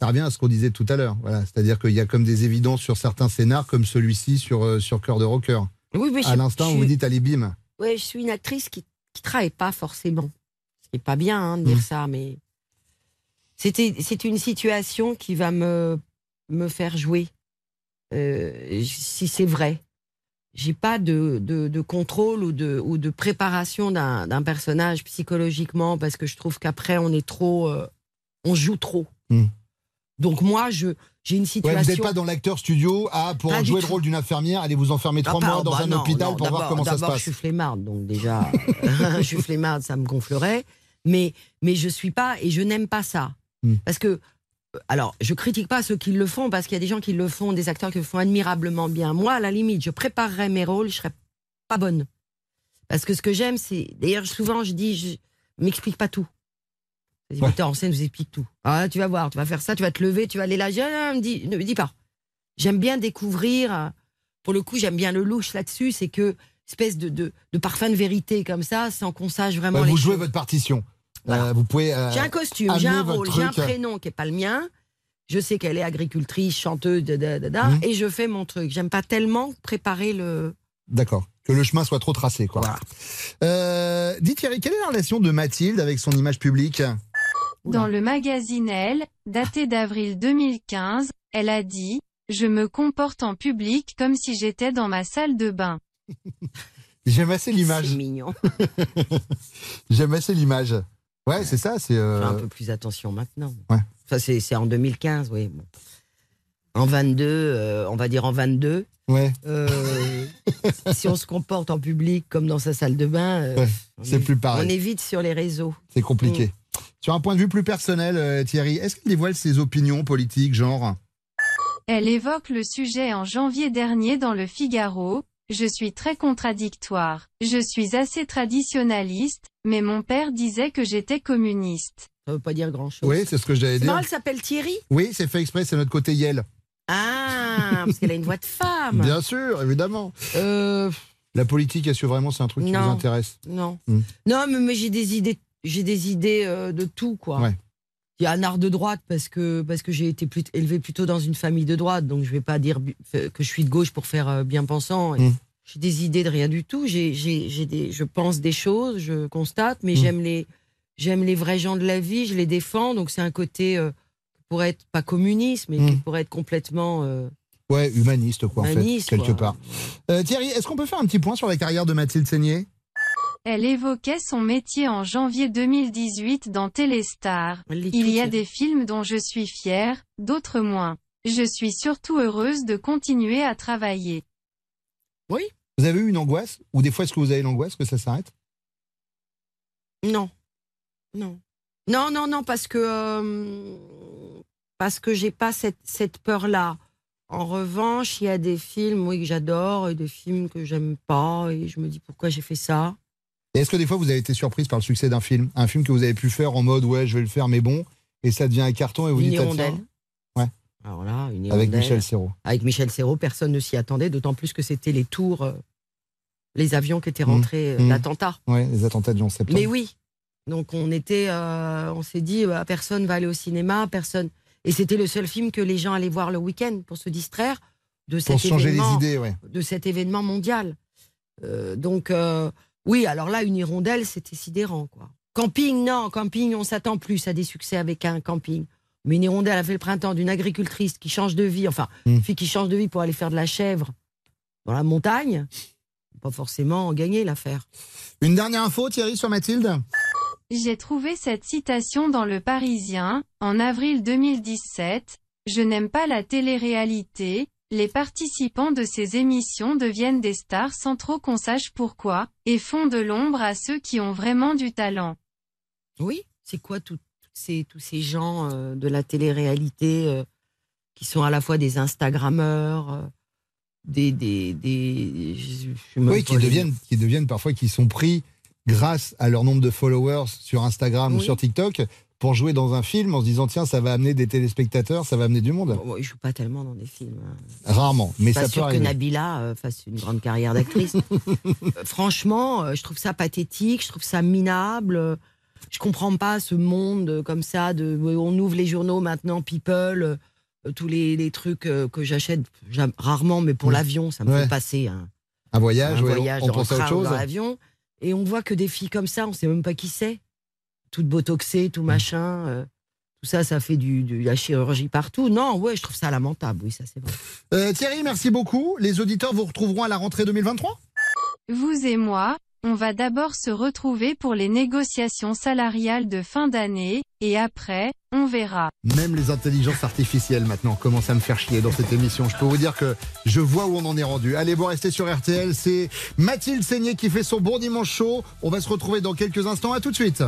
Ça revient à ce qu'on disait tout à l'heure. Voilà, c'est-à-dire qu'il y a comme des évidences sur certains scénars, comme celui-ci sur euh, sur Cœur de Rocker. Oui, mais à l'instant, je vous dites allez bim. Ouais, je suis une actrice qui qui travaille pas forcément. C'est pas bien hein, de dire Mm. ça, mais c'était c'est une situation qui va me me faire jouer. Euh, si c'est vrai, j'ai pas de, de, de contrôle ou de ou de préparation d'un personnage psychologiquement parce que je trouve qu'après on est trop, euh, on joue trop. Mm. Donc moi, je j'ai une Ouais, situation. vous n'êtes pas dans l'acteur studio à pour Pas du jouer le rôle d'une infirmière, allez vous enfermer trois Ah, mois pas- dans bah un non, hôpital non, pour voir comment ça se D'abord, passe. je suis flemmarde, donc déjà, je suis flemmarde, ça me gonflerait. Mais, mais je suis pas, et je n'aime pas ça. Hmm. Parce que, alors, je critique pas ceux qui le font, parce qu'il y a des gens qui le font, des acteurs qui le font admirablement bien. Moi, à la limite, je préparerais mes rôles, je serais pas bonne. Parce que ce que j'aime, c'est. D'ailleurs, souvent, je dis, je m'explique pas tout. Les metteurs en scène vous expliquent tout. Ah, tu vas voir, tu vas faire ça, tu vas te lever, tu vas aller là. Je, me dis, ne me dis pas. J'aime bien découvrir. euh, Pour le coup, j'aime bien le louche là-dessus. C'est que espèce de, de, de parfum de vérité comme ça, sans qu'on sache vraiment. Ouais, les vous jouez votre partition. Euh, vous pouvez. euh, J'ai un costume, j'ai un rôle, j'ai un prénom qui est pas le mien. Je sais qu'elle est agricultrice, chanteuse, da, da, da, da, Mhm. et je fais mon truc. J'aime pas tellement préparer le. D'accord. Que le chemin soit trop tracé, quoi. Euh, dis Thierry, quelle est la relation de Mathilde avec son image publique? Dans le magazine Elle, daté d'avril 2015, elle a dit « Je me comporte en public comme si j'étais dans ma salle de bain. J'aime assez l'image. C'est mignon. J'aime assez l'image. Ouais, c'est ça. C'est. euh, un peu plus attention maintenant. Ouais. Ça, c'est en 2015, oui. bon. En 22, euh, on va dire en 22. Ouais. euh, si on se comporte en public comme dans sa salle de bain, euh, Ouais, c'est est- plus pareil. On est vite sur les réseaux. C'est compliqué. Mm. Sur un point de vue plus personnel, euh, Thierry, est-ce qu'il dévoile ses opinions politiques, genre? Elle évoque le sujet en janvier dernier dans le Figaro. Je suis très contradictoire. Je suis assez traditionnaliste, mais mon père disait que j'étais communiste. Ça veut pas dire grand-chose. Oui, c'est ce que dire. marrant, elle s'appelle Thierry? Oui, c'est fait exprès, c'est notre côté Yel. Ah, parce qu'elle a une voix de femme. Bien sûr, évidemment. Euh, La politique, est-ce que vraiment c'est un truc qui Non. vous intéresse? Non. Hmm. Non, mais, mais j'ai des idées, j'ai des idées euh, de tout, quoi. Ouais. Il y a un art de droite parce que, parce que j'ai été plus, élevé plutôt dans une famille de droite, donc je vais pas dire bu- que je suis de gauche pour faire euh, bien pensant. Mm. J'ai des idées de rien du tout. J'ai, je pense des choses, je constate, mais Mm. j'aime les, j'aime les vrais gens de la vie, je les défends. Donc c'est un côté euh, qui pourrait être pas communiste, mais qui Mm. pourrait être complètement. euh, Ouais, humaniste, quoi, Humaniste, en fait, quelque quoi. part. Euh, Thierry, est-ce qu'on peut faire un petit point sur la carrière de Mathilde Seigné? Elle évoquait son métier en janvier 2018 dans Téléstar. Il y a des films dont je suis fière, d'autres moins. Je suis surtout heureuse de continuer à travailler. Oui. Vous avez eu une angoisse Ou des fois, est-ce que vous avez l'angoisse que ça s'arrête? Non. Non. Non, non, non, parce que euh, parce que j'ai pas cette, cette peur-là. En revanche, il y a des films oui, que j'adore et des films que j'aime pas et je me dis pourquoi j'ai fait ça? Et est-ce que des fois, vous avez été surprise par le succès d'un film? Un film que vous avez pu faire en mode, ouais, je vais le faire, mais bon, et ça devient un carton et vous Une dites, ah, hirondelle. Ouais. Alors là, une Avec. Michel Serrault. Avec Michel Serrault, personne ne s'y attendait, d'autant plus que c'était les tours, euh, les avions qui étaient Mmh. rentrés, euh, Mmh. l'attentat. Ouais, les attentats du 11 septembre. Mais oui. Donc on était, euh, on s'est dit, bah, personne va aller au cinéma, personne. Et c'était le seul film que les gens allaient voir le week-end pour se distraire de cet changer les événement, idées, ouais. de cet événement mondial. Euh, donc oui, alors là, une hirondelle, c'était sidérant, quoi. Camping, non, camping, on s'attend plus à des succès avec un camping. Mais une hirondelle a fait le printemps d'une agricultrice qui change de vie, enfin, Hmm. une fille qui change de vie pour aller faire de la chèvre dans la montagne. Pas forcément gagner l'affaire. Une dernière info, Thierry, sur Mathilde? J'ai trouvé cette citation dans Le Parisien, en avril 2017. Je n'aime pas la télé-réalité. Les participants de ces émissions deviennent des stars sans trop qu'on sache pourquoi, et font de l'ombre à ceux qui ont vraiment du talent. Oui, c'est quoi tout- toutes ces, tous ces gens euh, de la télé-réalité euh, qui sont à la fois des Instagrammeurs, euh, des. des, des je- je me Oui, qui deviennent, qui deviennent parfois, qui sont pris grâce à leur nombre de followers sur Instagram ou sur TikTok pour jouer dans un film en se disant tiens ça va amener des téléspectateurs, ça va amener du monde. Bon, ils jouent pas tellement dans des films. hein. Rarement, mais pas ça peut sûr que arriver. Nabila euh, fasse une grande carrière d'actrice. Euh, franchement, euh, je trouve ça pathétique, je trouve ça minable. Je comprends pas ce monde comme ça. De, on ouvre les journaux maintenant, People, tous les, les trucs que j'achète j'a- rarement, mais pour l'avion, ça me Ouais. fait passer un, Un voyage, un ouais, voyage on, pense à autre chose. dans l'avion. Et on voit que des filles comme ça, on sait même pas qui c'est. Toutes botoxées, Mm. tout machin. euh, tout ça, ça fait du, de la chirurgie partout. Non, ouais, je trouve ça lamentable. Oui, ça c'est vrai. Euh, Thierry, merci beaucoup. Les auditeurs vous retrouveront à la rentrée 2023 Vous et moi, on va d'abord se retrouver pour les négociations salariales de fin d'année, et après, on verra. Même les intelligences artificielles maintenant commencent à me faire chier dans cette émission. Je peux vous dire que je vois où on en est rendu. Allez, bon, restez sur RTL. C'est Mathilde Seigné qui fait son bon dimanche chaud. On va se retrouver dans quelques instants. À tout de suite.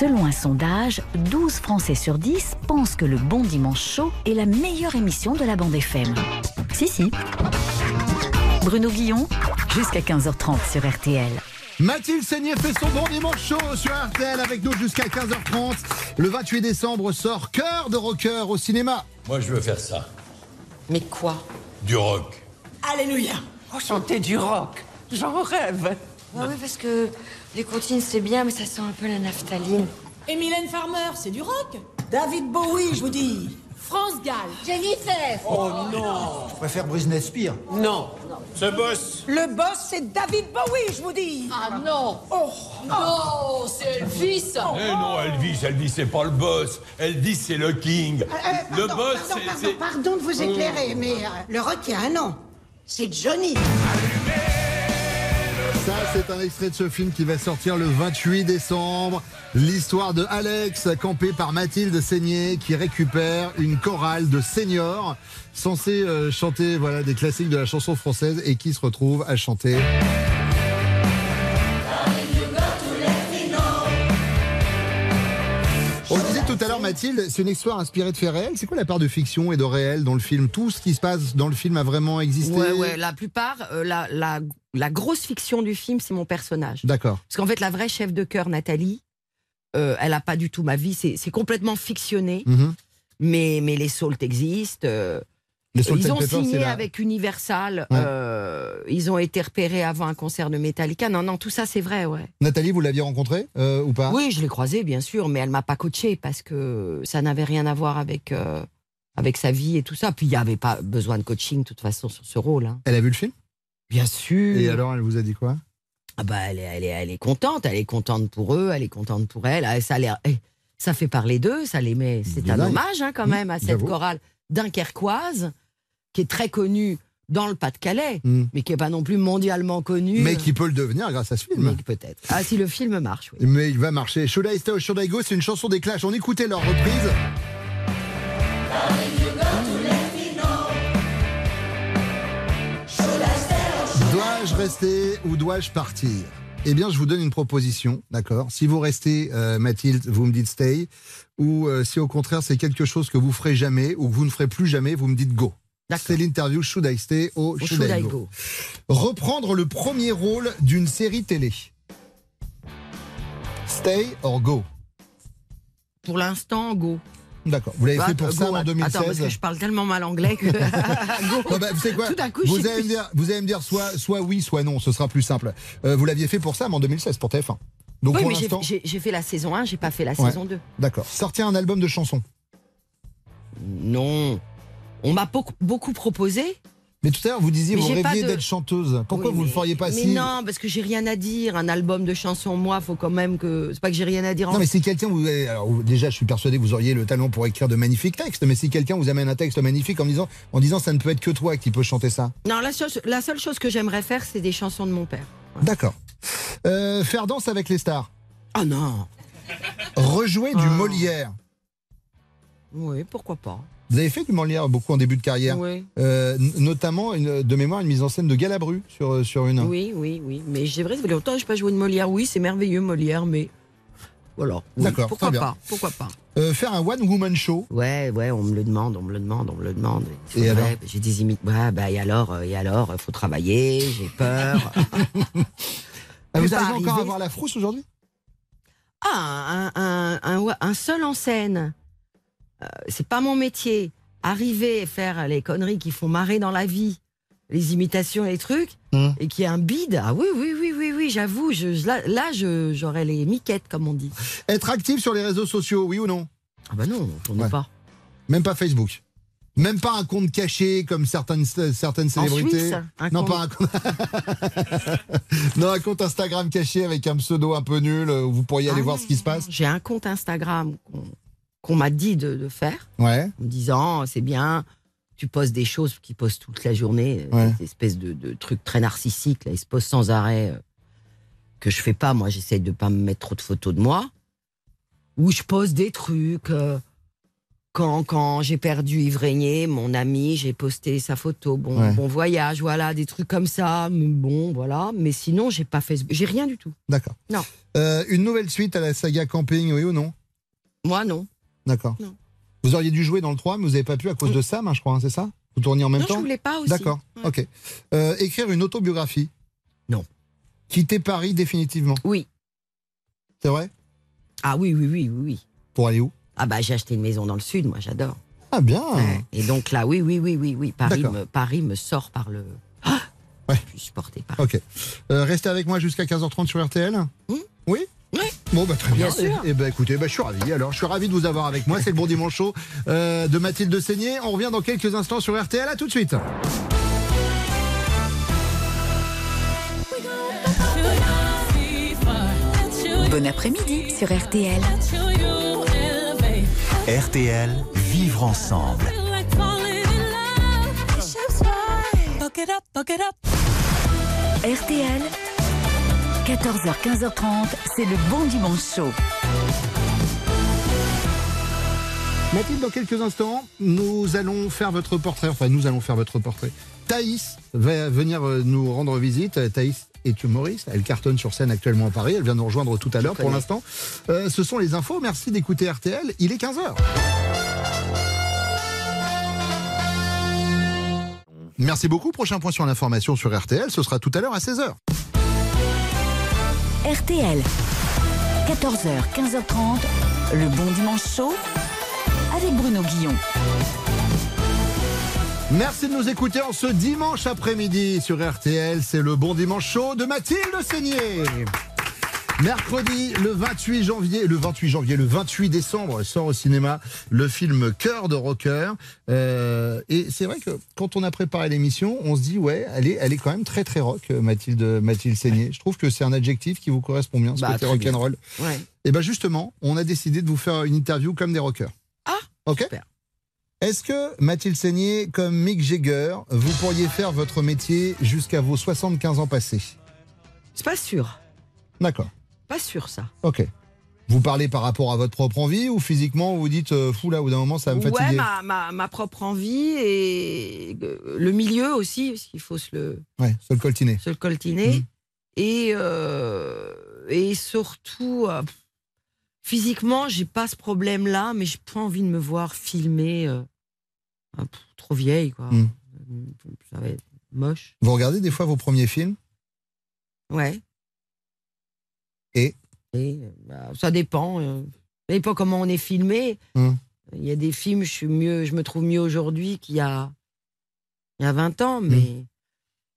Selon un sondage, 12 Français sur 10 pensent que le Bon Dimanche Chaud est la meilleure émission de la bande FM. Si, si. Bruno Guillon, jusqu'à 15h30 sur RTL. Mathilde Seigné fait son bon dimanche chaud sur RTL avec nous jusqu'à 15h30. Le 28 décembre sort Cœur de rocker au cinéma. Moi, je veux faire ça. Mais quoi? Du rock. Alléluia Chanter du rock, j'en rêve. Ah oui, parce que les comptines c'est bien, mais ça sent un peu la naphtaline. Et Mylène Farmer, c'est du rock? David Bowie, je vous dis France Gall Jennifer Oh non Je préfère Britney Spears. Non Ce boss. Le boss, c'est David Bowie, je vous dis Ah non Oh Oh, c'est Elvis Eh non, Elvis, Elvis, c'est pas le boss. Elvis, c'est le king. Euh, le pardon, boss, pardon, c'est- pardon, c'est. pardon de vous éclairer, mais euh, le rock, il y a un nom. C'est Johnny Ça, c'est un extrait de ce film qui va sortir le 28 décembre. L'histoire de Alex, campé par Mathilde Seigné, qui récupère une chorale de seniors censés euh, chanter voilà, des classiques de la chanson française et qui se retrouve à chanter. On le disait tout à l'heure, Mathilde, c'est une histoire inspirée de faits réels. C'est quoi la part de fiction et de réel dans le film? Tout ce qui se passe dans le film a vraiment existé? Ouais, ouais, la plupart, euh, la, la, la grosse fiction du film, c'est mon personnage. D'accord. Parce qu'en fait, la vraie chef de cœur, Nathalie, euh, elle n'a pas du tout ma vie, c'est complètement fictionné. Mhm. Mais, mais les Salt existent. euh, Les Salt ils ont Pepper, signé la- avec Universal. Ouais. euh, ils ont été repérés avant un concert de Metallica. Non, non, tout ça, c'est vrai, ouais. Nathalie, vous l'aviez rencontrée ou pas? Oui, je l'ai croisée, bien sûr, mais elle m'a pas coaché parce que ça n'avait rien à voir avec, avec sa vie et tout ça. Puis il n'y avait pas besoin de coaching, de toute façon, sur ce rôle. hein. Elle a vu le film? Bien sûr. Et alors, elle vous a dit quoi? Ah bah, elle, est, elle, est, elle est contente, elle est contente pour eux, elle est contente pour elle. Ah, Ça, a l'air- eh, ça fait parler d'eux, ça les met. C'est un hommage hein, quand même à cette chorale dunkerquoise qui est très connue dans le Pas-de-Calais, Mmh. mais qui est pas non plus mondialement connue. Mais qui peut le devenir grâce à ce film. Mais peut-être. Ah, si le film marche, oui. Mais il va marcher. Should I Stay or Should I Go C'est une chanson des Clash. On écoutait leur reprise. Dois-je rester ou dois-je partir? Eh bien, je vous donne une proposition, d'accord? Si vous restez, euh, Mathilde, vous me dites stay, ou euh, si au contraire c'est quelque chose que vous ferez jamais ou que vous ne ferez plus jamais, vous me dites go. C'est l'interview Should I Stay ou Should, Should I, I go. Go. Reprendre le premier rôle d'une série télé. Stay or go? Pour l'instant, go. D'accord. Vous l'avez Bah, fait pour go, ça en att- 2016 Attends, parce que je parle tellement mal anglais que. Non, bah, vous savez quoi Tout d'un coup, vous, je allez me dire, vous allez me dire soit, soit oui, soit non, ce sera plus simple. Euh, vous l'aviez fait pour ça en 2016, pour TF1. Donc oui, mais j'ai- fait la saison 1, j'ai pas fait la Ouais. saison 2. D'accord. Sortir un album de chansons. Non. On m'a beaucoup proposé. Mais tout à l'heure, vous disiez, Mais vous rêviez de- d'être chanteuse. Pourquoi Oui, vous ne mais- le feriez pas Mais si non, parce que j'ai rien à dire. Un album de chansons, moi, faut quand même que. C'est pas que j'ai rien à dire. en- Non, mais si quelqu'un vous. Alors, déjà, je suis persuadé que vous auriez le talent pour écrire de magnifiques textes, mais si quelqu'un vous amène un texte magnifique en disant, en disant ça ne peut être que toi qui peux chanter ça. Non, la, la seule chose que j'aimerais faire, c'est des chansons de mon père. D'accord. Euh, faire danse avec les stars. Ah non. Rejouer du Ah. Molière. Oui, pourquoi pas. Vous avez fait du Molière beaucoup en début de carrière. Oui. Euh, notamment, une- de mémoire, une mise en scène de Galabru sur, euh, sur une. Oui, oui, oui. Mais c'est vrai, ça fait longtemps que je n'ai pas joué de Molière. Oui, c'est merveilleux, Molière, mais. Voilà. Oui, D'accord, Pourquoi très bien. pas Pourquoi pas Euh, faire un one-woman show. Ouais, ouais, on me le demande, on me le demande, on me le demande. Et alors J'ai des imites. Ouais, bah, et alors, et alors, faut travailler, j'ai peur. Ah, vous arrivez encore à avoir la frousse aujourd'hui? Ah, un, un, un, un seul en scène, c'est pas mon métier. Arriver et faire les conneries qui font marrer dans la vie, les imitations et les trucs, Hum. et qu'il y ait un bide, ah oui, oui, oui, oui, oui, j'avoue, je, là, j'aurais les miquettes, comme on dit. Être actif sur les réseaux sociaux, oui ou non? Ah bah non, on Ouais. pas. Même pas Facebook. Même pas un compte caché comme certaines, certaines En célébrités. Suisse, un non, compte- pas un compte. non, un compte Instagram caché avec un pseudo un peu nul euh, où vous pourriez aller Ah voir non, ce qui se passe. J'ai un compte Instagram qu'on m'a dit de, de faire, Ouais. en me disant, c'est bien, tu postes des choses qui posent toute la journée, euh, Ouais. des espèces de, de trucs très narcissiques. Là, ils se posent sans arrêt euh, que je fais pas. Moi, j'essaye de pas me mettre trop de photos de moi. Où je pose des trucs. euh, quand quand j'ai perdu Yves Régnier, mon ami, j'ai posté sa photo. Bon, Ouais. bon voyage, voilà, des trucs comme ça. mais Bon, voilà. Mais sinon, j'ai pas fait. J'ai rien du tout. D'accord. Non. Euh, une nouvelle suite à la saga Camping, oui ou non? Moi, non. D'accord. Vous auriez dû jouer dans le 3, mais vous n'avez pas pu à cause de Sam, hein, je crois, hein, c'est ça Vous tourniez en même Non, je temps voulais pas aussi. D'accord, ok. Euh, écrire une autobiographie Non. Quitter Paris définitivement Oui. C'est vrai Ah oui, oui, oui, oui, oui. Pour aller où Ah bah j'ai acheté une maison dans le sud, moi j'adore. Ah bien Et donc là, oui, oui, oui, oui, oui. Paris me, Paris me sort par le. Ah Ouais. Je suis supporté par. Ok. Euh, restez avec moi jusqu'à 15h30 sur RTL Oui Oui. Bon, bah très bien. Bien sûr. Et, et bah écoutez, bah, je suis ravi. Alors, je suis ravi de vous avoir avec moi. C'est le bon dimanche chaud euh, de Mathilde Seigné. On revient dans quelques instants sur RTL. À tout de suite. Bon après-midi sur RTL. RTL, vivre ensemble. RTL, 14h, 15h30, c'est le bon dimanche chaud. Mathilde, dans quelques instants, nous allons faire votre portrait. Enfin, nous allons faire votre portrait. Thaïs va venir euh, nous rendre visite. Euh, Thaïs est humoriste. Elle cartonne sur scène actuellement à Paris. Elle vient nous rejoindre tout à l'heure pour l'instant. Euh, ce sont les infos. Merci d'écouter RTL. Il est 15h. Merci beaucoup. Prochain point sur l'information sur RTL, ce sera tout à l'heure à 16h. RTL, 14h, 15h30, le bon dimanche chaud avec Bruno Guillon. Merci de nous écouter en ce dimanche après-midi sur RTL. C'est le bon dimanche chaud de Mathilde Seigné. Mercredi, le 28 janvier, le 28 janvier, le 28 décembre sort au cinéma le film Cœur de rocker. Euh, et c'est vrai que quand on a préparé l'émission, on se dit ouais, elle est, elle est quand même très très rock, Mathilde, Mathilde Seigné. Je trouve que c'est un adjectif qui vous correspond bien, ce Bah, côté bien. rock'n'roll. Ouais. Et ben justement, on a décidé de vous faire une interview comme des rockers. Ah, ok. Est-ce que Mathilde Seigné, comme Mick Jagger, vous pourriez faire votre métier jusqu'à vos 75 ans passés? C'est pas sûr. D'accord. Pas sûr ça. Ok. Vous parlez par rapport à votre propre envie ou physiquement vous dites euh, fou là au bout d'un moment ça va me Ouais, fatiguer ma, ma, ma propre envie et euh, le milieu aussi, parce qu'il faut se le, Ouais, se le coltiner. se le coltiner. Mhm. Et, euh, et surtout, euh, physiquement, j'ai pas ce problème-là, mais j'ai pas envie de me voir filmer pff, trop vieille, quoi. Mhm. Ça va être moche. Vous regardez des fois vos premiers films? Ouais. Et? Et, bah, ça dépend. euh, ça dépend comment on est filmé. Hum. Il y a des films, je suis mieux, je me trouve mieux aujourd'hui qu'il y a, il y a 20 ans, mais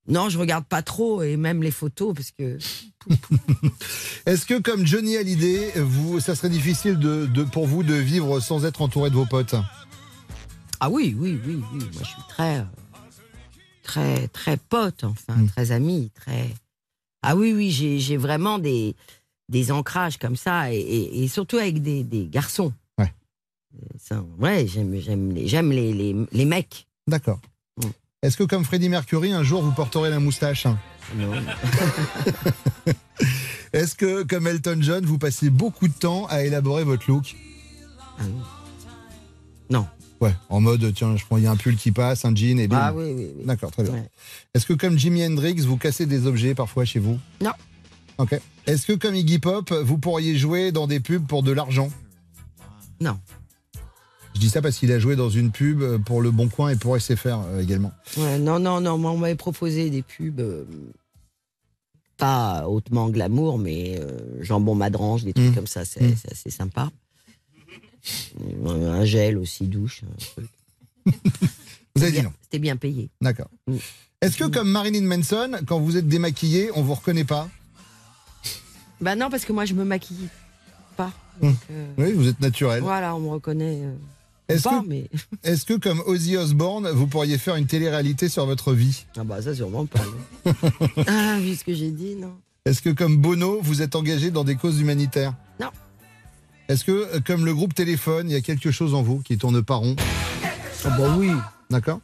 non, je regarde pas trop et même les photos parce que Est-ce que comme Johnny Hallyday, vous, ça serait difficile de, de- pour vous de vivre sans être entouré de vos potes? Ah oui, oui, oui, oui, moi je suis très, euh, très, très pote, enfin Mm. très ami, très. Ah oui, oui, j'ai j'ai vraiment des des ancrages comme ça et, et- et surtout avec des, des garçons. Ouais. Euh, ça, ouais, j'aime j'aime les j'aime les, les, les mecs. D'accord. Mm. Est-ce que comme Freddie Mercury, un jour vous porterez la moustache? Non. Est-ce que comme Elton John, vous passez beaucoup de temps à élaborer votre look? Ah non. Non. Ouais, en mode tiens, je prends il y a un pull qui passe, un jean et bim. Ah oui, oui, oui. D'accord, très bien. Ouais. Est-ce que comme Jimi Hendrix, vous cassez des objets parfois chez vous? Non. Ok. Est-ce que comme Iggy Pop, vous pourriez jouer dans des pubs pour de l'argent? Non. Je dis ça parce qu'il a joué dans une pub pour Le Bon Coin et pour SFR euh, également. Ouais, non, non, non. Moi, on m'avait proposé des pubs, euh, pas hautement glamour, mais euh, jambon madrange, des trucs Mm. comme ça, c'est Mm. c'est assez sympa. Un gel aussi, douche. Vous avez dit Bien- non. C'était bien payé. D'accord. Mm. Est-ce que comme Marilyn Manson, quand vous êtes démaquillé, on vous reconnaît pas? Bah non, parce que moi, je me maquille pas. Donc, euh, Oui, vous êtes naturel. voilà, on me reconnaît. euh, Est-ce pas, que, mais. est-ce que comme Ozzy Osbourne, vous pourriez faire une télé-réalité sur votre vie? Ah bah ça, sûrement pas. non. ah, vu ce que j'ai dit, non. Est-ce que comme Bono, vous êtes engagé dans des causes humanitaires? Non. Est-ce que euh, comme le groupe Téléphone, il y a quelque chose en vous qui tourne pas rond? Ah bah oui. D'accord?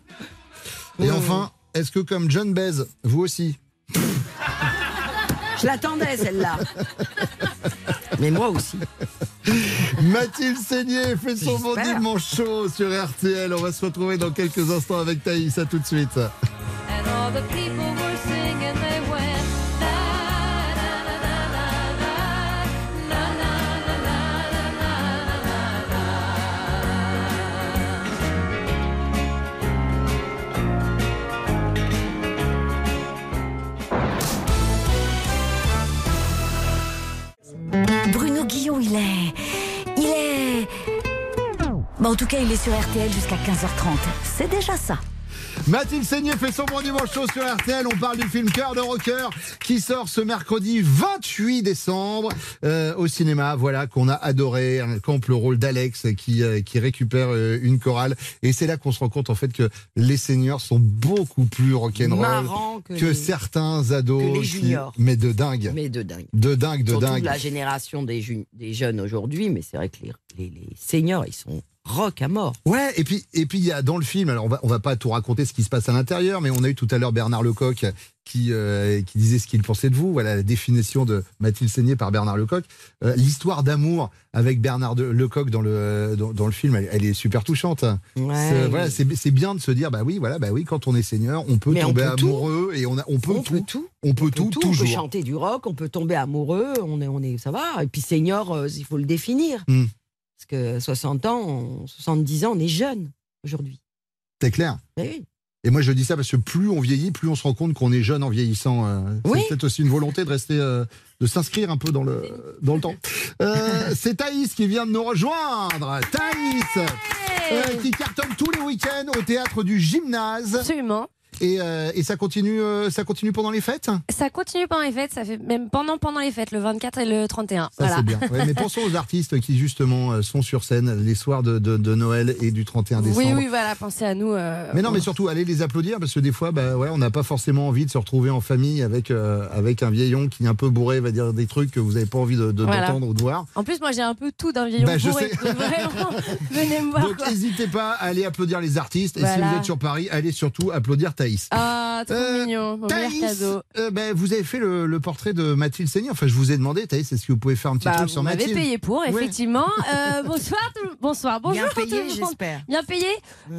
Et enfin, est-ce que comme John Baez, vous aussi? Je l'attendais, celle-là. Mais moi aussi. Mathilde Seigné fait son bon dimanche chaud sur RTL. On va se retrouver dans quelques instants avec Thaïs. À tout de suite. And all the people were singing, Il est. Il est. En tout cas, il est sur RTL jusqu'à 15h30. C'est déjà ça. Mathilde Seigné fait son bon dimanche chaud sur RTL. On parle du film Cœur de rocker qui sort ce mercredi 28 décembre euh, au cinéma. Voilà qu'on a adoré. Un camp le rôle d'Alex qui, euh, qui récupère euh, une chorale. Et c'est là qu'on se rend compte en fait que les seniors sont beaucoup plus rock'n'roll que les- certains ados. que les qui- juniors. Mais de dingue. Mais de dingue. De dingue, de Surtout dingue. la génération des, jeunes aujourd'hui, mais c'est vrai que les, les, les seniors, ils sont rock à mort. Ouais, et puis et puis il y a dans le film, alors on va on va pas tout raconter ce qui se passe à l'intérieur, mais on a eu tout à l'heure Bernard Lecoq qui euh, qui disait ce qu'il pensait de vous. Voilà la définition de Mathilde Seigné par Bernard Lecoq. Euh, L'histoire d'amour avec Bernard de- Lecoq dans le dans, dans le film, elle, elle est super touchante. Ouais. Voilà, c'est bien de se dire bah oui, voilà, bah oui, quand on est senior, on peut Mais on tomber tout. amoureux et on a on peut On tout. peut tout. On peut tout, Tout, toujours. On peut chanter du rock, on peut tomber amoureux, on est, on est, ça va. Et puis senior, euh, il faut le définir. Hmm. Parce que 60 ans, on- 70 ans, on est jeune aujourd'hui. C'est clair. Eh oui. Et moi, je dis ça parce que plus on vieillit, plus on se rend compte qu'on est jeune en vieillissant. euh, Oui. C'est peut-être aussi une volonté de rester, euh, de s'inscrire un peu dans le, dans le temps. Euh, c'est Thaïs qui vient de nous rejoindre. Thaïs, euh, qui cartonne tous les week-ends au théâtre du gymnase. Absolument. Et, euh, et ça continue, euh, ça continue pendant les fêtes? Ça continue pendant les fêtes, ça fait même pendant, pendant les fêtes, le 24 et le 31. Ça voilà. c'est bien. Ouais, mais pensons aux artistes qui justement euh, sont sur scène les soirs de, de- de Noël et du 31 décembre. Oui, oui, voilà, pensez à nous. euh, Mais non, mais surtout, allez les applaudir parce que des fois, bah, ouais, on n'a pas forcément envie de se retrouver en famille avec, avec un vieillon qui est un peu bourré, va dire des trucs que vous n'avez pas envie de, de- Voilà. d'entendre ou de voir. En plus, moi, j'ai un peu tout d'un vieillon Bah, je bourré. sais. Vraiment, venez me voir. Donc n'hésitez pas à aller applaudir les artistes. Et si vous êtes sur Paris, allez surtout applaudir Thaïs. Ah, trop mignon, mon Thaïs, cadeau. euh, ben, vous avez fait le, le portrait de Mathilde Seigné. Enfin, je vous ai demandé, Thaïs, est-ce que vous pouvez faire un petit Bah, truc vous sur m'avez Mathilde payé pour, Ouais. effectivement. Euh, bonsoir, tout le- bonsoir, bonjour. Bien tout payé, le monde. j'espère. Bien payé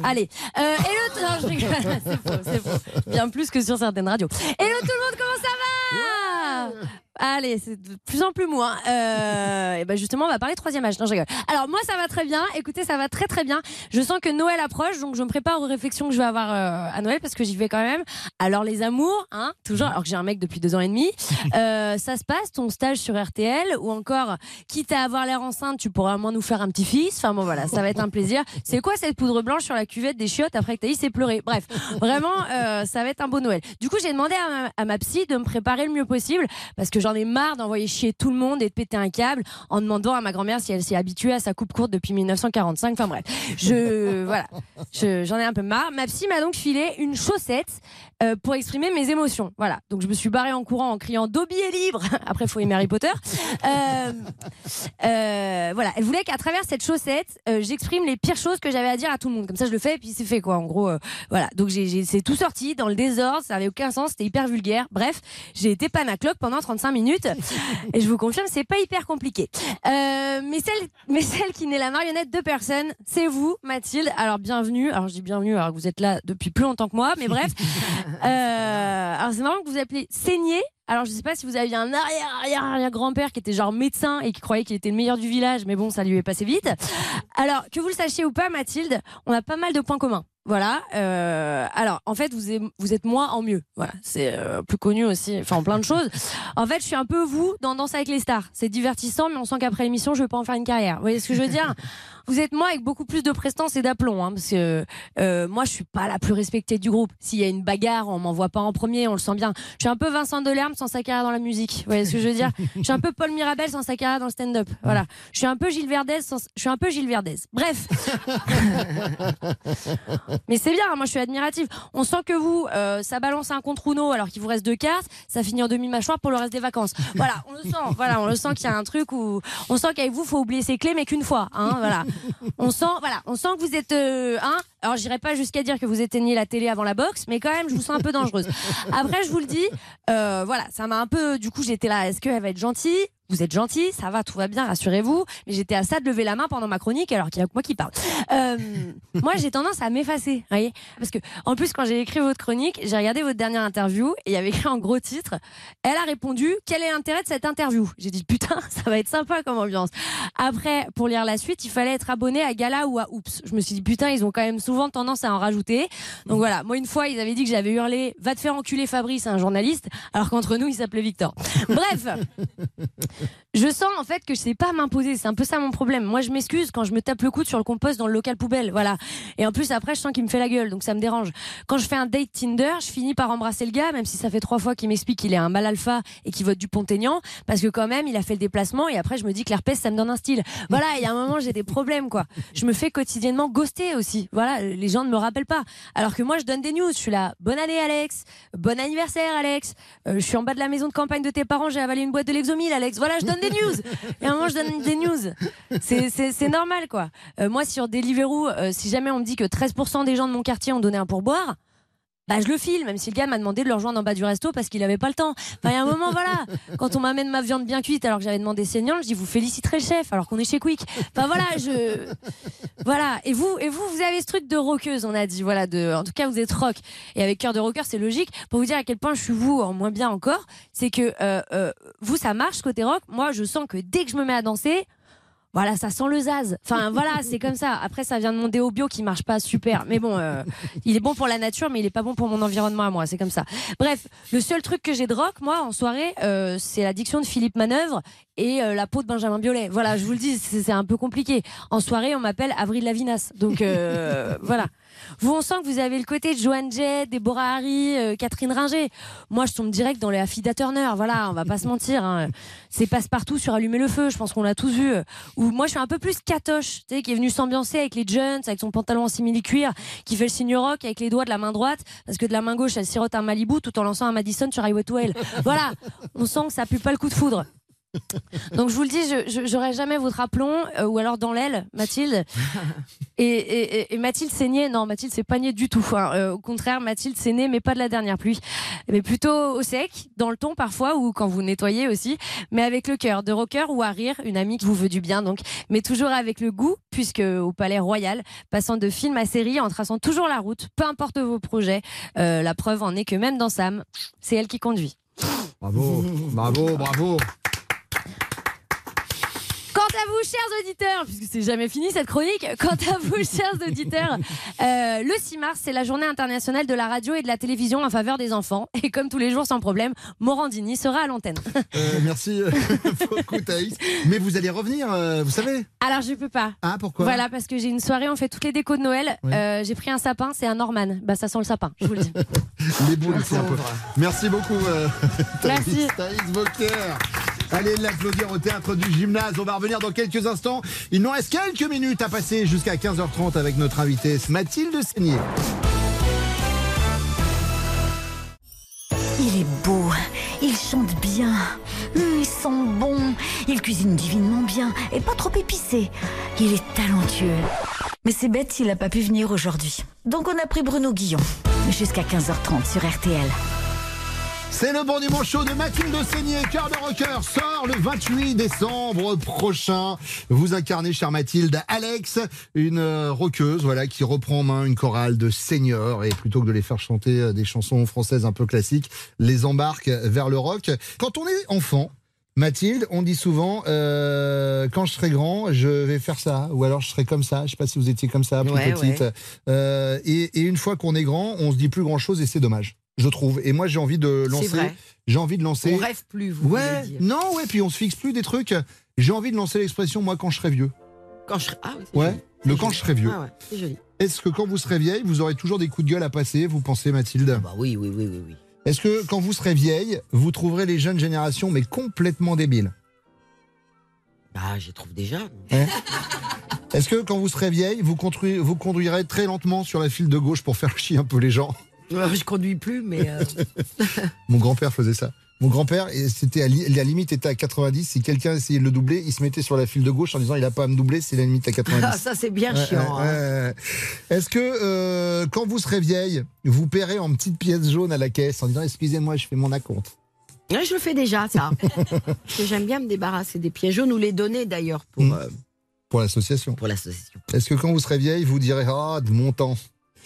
Allez. Euh, hello, non, je rigole. c'est faux, c'est faux. Bien plus que sur certaines radios. Hello tout le monde, comment ça va Allez, c'est de plus en plus mou. Hein. Euh, et ben justement, on va parler troisième âge. Non, je rigole. Alors moi, ça va très bien. Écoutez, ça va très très bien. Je sens que Noël approche, donc je me prépare aux réflexions que je vais avoir euh, à Noël parce que j'y vais quand même. Alors les amours, hein, toujours. Alors que j'ai un mec depuis deux ans et demi. Euh, ça se passe ton stage sur RTL ou encore, quitte à avoir l'air enceinte, tu pourras au moins nous faire un petit fils. Enfin bon, voilà, ça va être un plaisir. C'est quoi cette poudre blanche sur la cuvette des chiottes après que Thaïs s'est pleuré Bref, vraiment, euh, ça va être un beau Noël. Du coup, j'ai demandé à ma, à ma psy de me préparer le mieux possible parce que j'en ai marre d'envoyer chier tout le monde et de péter un câble en demandant à ma grand-mère si elle s'est habituée à sa coupe courte depuis 1945. Enfin bref, je voilà, Je- j'en ai un peu marre. Ma psy m'a donc filé une chaussette euh, pour exprimer mes émotions. Voilà, donc je me suis barrée en courant en criant Dobby est libre. Après, faut aimer Harry Potter. Euh, euh, voilà, elle voulait qu'à travers cette chaussette, j'exprime les pires choses que j'avais à dire à tout le monde. Comme ça, je le fais et puis c'est fait quoi. En gros, voilà. Donc j'ai, c'est tout sorti dans le désordre, ça avait aucun sens, c'était hyper vulgaire. Bref, j'ai été panacloc pendant 35 minutes et je vous confirme, c'est pas hyper compliqué. Euh, mais celle, mais celle qui n'est la marionnette de personne, c'est vous, Mathilde. Alors bienvenue. Alors je dis bienvenue alors que vous êtes là depuis plus longtemps que moi, mais bref. Euh, alors c'est marrant que vous appelez saigné. Alors je sais pas si vous aviez un arrière arrière arrière grand-père qui était genre médecin et qui croyait qu'il était le meilleur du village, mais bon ça lui est passé vite. Alors que vous le sachiez ou pas, Mathilde, on a pas mal de points communs. Voilà. euh, alors, en fait, vous êtes, vous êtes moi en mieux. Voilà. C'est euh, plus connu aussi. Enfin, en plein de choses. En fait, je suis un peu vous dans Danse avec les stars. C'est divertissant, mais on sent qu'après l'émission, je vais pas en faire une carrière. Vous voyez ce que je veux dire? Vous êtes moi avec beaucoup plus de prestance et d'aplomb. Hein, parce que euh, moi, je suis pas la plus respectée du groupe. S'il y a une bagarre, on m'envoie pas en premier. On le sent bien. Je suis un peu Vincent Delerme sans sa carrière dans la musique. Vous voyez ce que je veux dire? Je suis un peu Paul Mirabel sans sa carrière dans le stand-up. Voilà. Je suis un peu Gilles Verdez. Sans... Je suis un peu Gilles Verdez. Bref. Mais c'est bien, moi je suis admirative. On sent que vous, euh, ça balance un contre Uno alors qu'il vous reste deux cartes, ça finit en demi-mâchoire pour le reste des vacances. Voilà, on le sent, voilà, on le sent qu'il y a un truc où on sent qu'avec vous, faut oublier ses clés, mais qu'une fois. Hein, voilà. On sent, voilà, on sent que vous êtes, euh, hein. Alors, j'irai pas jusqu'à dire que vous éteignez la télé avant la boxe, mais quand même, je vous sens un peu dangereuse. Après, je vous le dis, euh, voilà, ça m'a un peu, du coup, j'étais là. Est-ce qu'elle va être gentille? Vous êtes gentil, ça va, tout va bien, rassurez-vous. Mais j'étais à ça de lever la main pendant ma chronique, alors qu'il y a que moi qui parle. Euh, moi, j'ai tendance à m'effacer, voyez, parce que en plus, quand j'ai écrit votre chronique, j'ai regardé votre dernière interview et il y avait écrit en gros titre. Elle a répondu quel est l'intérêt de cette interview? J'ai dit putain, ça va être sympa comme ambiance. Après, pour lire la suite, il fallait être abonné à Gala ou à Oops. Je me suis dit putain, ils ont quand même souvent tendance à en rajouter. Donc voilà, moi une fois, ils avaient dit que j'avais hurlé va te faire enculer Fabrice, un journaliste, alors qu'entre nous, il s'appelait Victor. Bref, je sens en fait que je sais pas m'imposer. C'est un peu ça mon problème. Moi, je m'excuse quand je me tape le coude sur le compost dans le local poubelle. Voilà. Et en plus, après, je sens qu'il me fait la gueule, donc ça me dérange. Quand je fais un date Tinder, je finis par embrasser le gars, même si ça fait trois fois qu'il m'explique qu'il est un mal alpha et qu'il vote du Pont-Aignan, parce que quand même, il a fait le déplacement et après, je me dis que l'herpès, ça me donne un style. Voilà. Il y a un moment, j'ai des problèmes, quoi. Je me fais quotidiennement ghoster aussi. Voilà. Les gens ne me rappellent pas. Alors que moi, je donne des news. Je suis là. Bonne année, Alex. Bon anniversaire, Alex. Euh, je suis en bas de la maison de campagne de tes parents. J'ai avalé une boîte de Lexomil, Alex. Voilà, je donne des news. Et à un moment, je donne des news. C'est- normal, quoi. Euh, moi, sur Deliveroo, euh, si jamais on me dit que 13% des gens de mon quartier ont donné un pourboire, bah je le file, même si le gars m'a demandé de le rejoindre en bas du resto parce qu'il avait pas le temps. Enfin, il y a un moment, voilà, quand on m'amène ma viande bien cuite alors que j'avais demandé saignante, je dis vous féliciterez le chef alors qu'on est chez Quick. Enfin voilà, je voilà. Et vous, et vous, vous avez ce truc de rockeuse, on a dit. Voilà, de, en tout cas, vous êtes rock. Et avec cœur de rocker, c'est logique. Pour vous dire à quel point je suis vous en moins bien encore, c'est que euh, euh, vous, ça marche côté rock. Moi, je sens que dès que je me mets à danser. Voilà, ça sent le zaz. Enfin, voilà, c'est comme ça. Après, ça vient de mon déo bio qui marche pas super. Mais bon, euh, il est bon pour la nature, mais il est pas bon pour mon environnement à moi. C'est comme ça. Bref, le seul truc que j'ai de rock, moi, en soirée, euh, c'est l'addiction de Philippe Manœuvre et euh, la peau de Benjamin Biolay. Voilà, je vous le dis, c'est un peu compliqué. En soirée, on m'appelle Avril Lavinas. Donc, euh, voilà. Vous, on sent que vous avez le côté de Joanne Jett, Déborah Harry, euh, Catherine Ringer. Moi, je tombe direct dans les Affida Turner. Voilà, on va pas se mentir. hein. C'est passe-partout sur Allumer le feu. Je pense qu'on l'a tous vu. Ou moi, je suis un peu plus catoche, tu sais, qui est venu s'ambiancer avec les Jones, avec son pantalon en simili-cuir, qui fait le signe rock avec les doigts de la main droite, parce que de la main gauche, elle sirote un Malibu tout en lançant un Madison sur Highway to Hell. Voilà, on sent que ça pue pas le coup de foudre. Donc je vous le dis, je- je j'aurai jamais votre aplomb euh, ou alors dans l'aile, Mathilde. Et, et- et- et Mathilde saignait, non, Mathilde c'est pas niais du tout. hein. Euh, au contraire, Mathilde saignait, mais pas de la dernière pluie, mais plutôt au sec, dans le ton parfois ou quand vous nettoyez aussi, mais avec le cœur de rocker ou à rire, une amie qui vous veut du bien donc, mais toujours avec le goût, puisque au Palais Royal, passant de film à série, en traçant toujours la route, peu importe vos projets. Euh, la preuve en est que même dans Sam, c'est elle qui conduit. Bravo, bravo, bravo. À vous, chers auditeurs, puisque c'est jamais fini cette chronique, quant à vous, chers auditeurs, euh, le 6 mars, c'est la journée internationale de la radio et de la télévision en faveur des enfants. Et comme tous les jours, sans problème, Morandini sera à l'antenne. Euh, merci euh, beaucoup Thaïs. Mais vous allez revenir, vous savez Alors, je peux pas. Ah, pourquoi? Voilà, parce que j'ai une soirée, on fait toutes les décos de Noël. Oui. Euh, j'ai pris un sapin, c'est un Norman. Bah, ça sent le sapin, je vous le dis. Les boules ici un peu. Merci beaucoup Thaïs, Merci. Thaïs. Allez l'applaudir au théâtre du gymnase. On va revenir dans quelques instants. Il nous reste quelques minutes à passer jusqu'à 15h30 avec notre invitée Mathilde Seigné. Il est beau, il chante bien, hum, il sent bon, il cuisine divinement bien et pas trop épicé. Il est talentueux. Mais c'est bête s'il n'a pas pu venir aujourd'hui. Donc on a pris Bruno Guillon. Jusqu'à 15h30 sur RTL. C'est le bon dimanche chaud de Mathilde Seigné, cœur de rocker, sort le 28 décembre prochain. Vous incarnez, chère Mathilde, Alex, une euh, rockeuse, voilà, qui reprend en main une chorale de seniors et plutôt que de les faire chanter euh, des chansons françaises un peu classiques, les embarque vers le rock. Quand on est enfant, Mathilde, on dit souvent, euh, quand je serai grand, je vais faire ça, ou alors je serai comme ça. Je sais pas si vous étiez comme ça, plus Ouais, petite. ouais. Euh, et, et une fois qu'on est grand, on se dit plus grand chose et c'est dommage, je trouve. Et moi, j'ai envie de C'est lancer. vrai. J'ai envie de lancer. On rêve plus, vous Ouais, dire. non, ouais, puis on se fixe plus des trucs. J'ai envie de lancer l'expression moi quand je serai vieux. Quand je serai- Ah oui, c'est Ouais, joli. le quand je serai vieux. Ah ouais, c'est joli. Est-ce que quand vous serez vieille, vous aurez toujours des coups de gueule à passer, vous pensez Mathilde? Bah oui, oui, oui, oui, oui. Est-ce que quand vous serez vieille, vous trouverez les jeunes générations mais complètement débiles? Bah, je trouve déjà. Ouais. Est-ce que quand vous serez vieille, vous, conduirez, vous conduirez très lentement sur la file de gauche pour faire chier un peu les gens? Je conduis plus, mais. euh, Mon grand-père faisait ça. Mon grand-père, c'était à la limite était à 90. Si quelqu'un essayait de le doubler, il se mettait sur la file de gauche en disant il a pas à me doubler, c'est la limite à 90. Ah, ça, c'est bien Ouais, chiant. ouais, hein. ouais. Est-ce que euh, quand vous serez vieille, vous paierez en petites pièces jaunes à la caisse en disant excusez-moi, je fais mon acompte? Je le fais déjà, ça. Parce que j'aime bien me débarrasser des pieds jaunes ou les donner d'ailleurs pour, Mm. euh, pour l'association pour l'association. Est-ce que quand vous serez vieille, vous direz ah de mon temps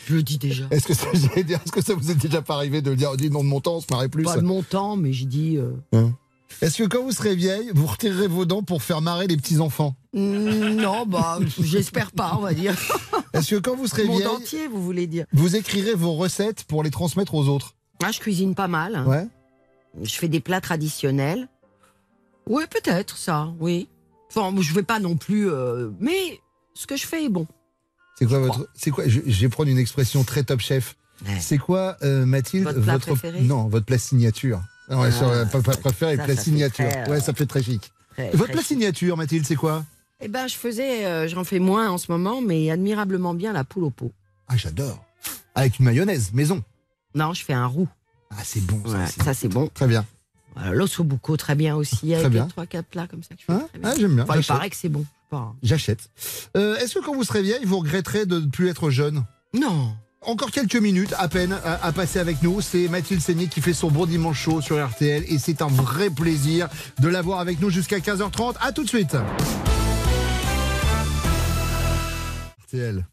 Je le dis déjà. Est-ce que ça, que vous est déjà pas arrivé de dire dis non de mon temps, on se marrait plus Pas de mon temps, mais je dis. euh, Hein Est-ce que quand vous serez vieille, vous retirerez vos dents pour faire marrer les petits enfants mm, non, bah, j'espère pas, on va dire. Est-ce que quand vous serez Monde vieille, entier, vous voulez dire. vous écrirez vos recettes pour les transmettre aux autres Ah, je cuisine pas mal. hein. Ouais. Je fais des plats traditionnels. Oui, peut-être ça, oui. Enfin, je vais pas non plus. euh, mais ce que je fais est bon. C'est quoi votre C'est quoi je, je vais prendre une expression très top chef. C'est quoi euh, Mathilde Votre plat préféré? non votre plat signature. Non, ouais, Ah, sur, pas préféré, ça, plat ça signature. très, euh, ouais, ça fait très chic. Très- votre très plat chic. signature, Mathilde, c'est quoi? Eh ben, je faisais, euh, j'en fais moins en ce moment, mais admirablement bien la poule au pot. Ah, j'adore. Avec une mayonnaise, maison. Non, je fais un roux. Ah, c'est bon. Ça, Ouais, c'est- ça c'est bon. Très bien. L'os au bucco, très bien aussi. Avec bien. les trois quatre plats comme ça. que je fais Hein? Ah, j'aime bien. Enfin, il paraît que c'est bon. Pas. J'achète. Euh, Est-ce que quand vous serez vieille, vous regretterez de ne plus être jeune? Non. Encore quelques minutes à peine à, à passer avec nous. C'est Mathilde Seigné qui fait son bon dimanche chaud sur RTL et c'est un vrai plaisir de l'avoir avec nous jusqu'à 15h30. À tout de suite. RTL.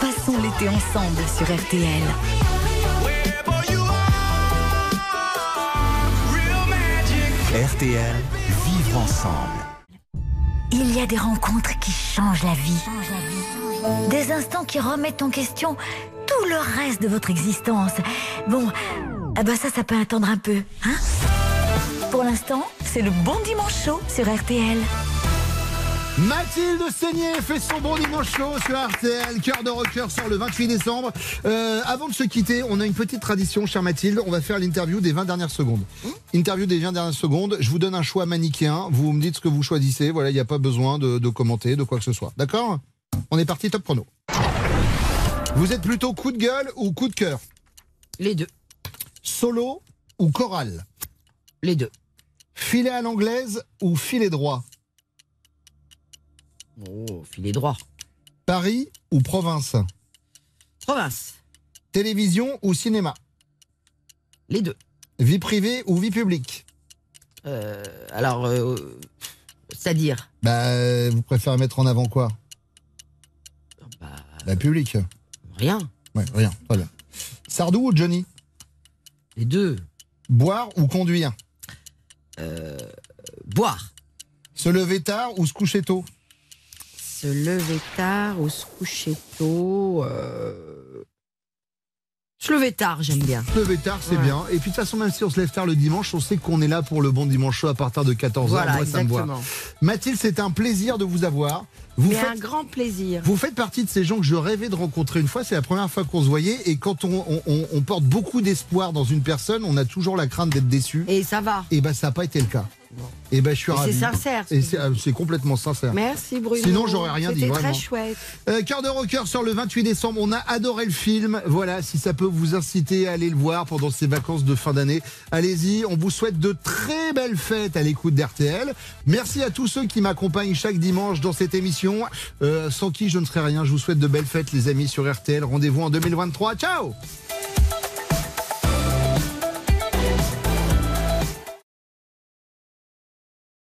Passons l'été ensemble sur RTL. RTL, vivre ensemble. Il y a des rencontres qui changent la vie. Des instants qui remettent en question tout le reste de votre existence. Bon, eh ben ça, ça peut attendre un peu, hein? Pour l'instant, c'est le bon dimanche chaud sur RTL. Mathilde Seigné fait son bon dimanche chaud sur RTL. Cœur de rocker sort le 28 décembre. Euh, avant de se quitter, on a une petite tradition, chère Mathilde. On va faire l'interview des 20 dernières secondes. Interview des 20 dernières secondes. Je vous donne un choix manichéen. Vous me dites ce que vous choisissez. Voilà, il n'y a pas besoin de, de commenter, de quoi que ce soit. D'accord? On est parti, top chrono. Vous êtes plutôt coup de gueule ou coup de cœur? Les deux. Solo ou chorale Les deux. Filet à l'anglaise ou filet droit? Oh, filet droit. Paris ou province Province. Télévision ou cinéma Les deux. Vie privée ou vie publique Euh, alors, euh, c'est-à-dire Bah, vous préférez mettre en avant quoi La publique. Rien. Ouais, rien. Très bien. Sardou ou Johnny Les deux. Boire ou conduire Euh, boire. Se lever tard ou se coucher tôt Se lever tard ou se coucher tôt. euh, Se lever tard, j'aime bien. Se lever tard, c'est bien. Et puis de toute façon, même si on se lève tard le dimanche, on sait qu'on est là pour le bon dimanche chaud à partir de 14h. Voilà, Moi, ça me voit. Mathilde, c'est un plaisir de vous avoir. Vous Mais faites, un grand plaisir. vous faites partie de ces gens que je rêvais de rencontrer une fois. C'est la première fois qu'on se voyait. Et quand on, on- on- on porte beaucoup d'espoir dans une personne, on a toujours la crainte d'être déçu. Et ça va. Et ben, ça n'a pas été le cas. Et ben, je suis ravi. c'est sincère, Et c'est complètement sincère. Merci Bruno. Sinon, j'aurais rien dit, C'était très chouette. Euh, Cœur de rocker sort le 28 décembre. On a adoré le film. Voilà, si ça peut vous inciter à aller le voir pendant ces vacances de fin d'année, allez-y. On vous souhaite de très belles fêtes à l'écoute d'RTL. Merci à tous ceux qui m'accompagnent chaque dimanche dans cette émission. Euh, sans qui je ne serais rien. Je vous souhaite de belles fêtes, les amis, sur RTL. Rendez-vous en 2023. Ciao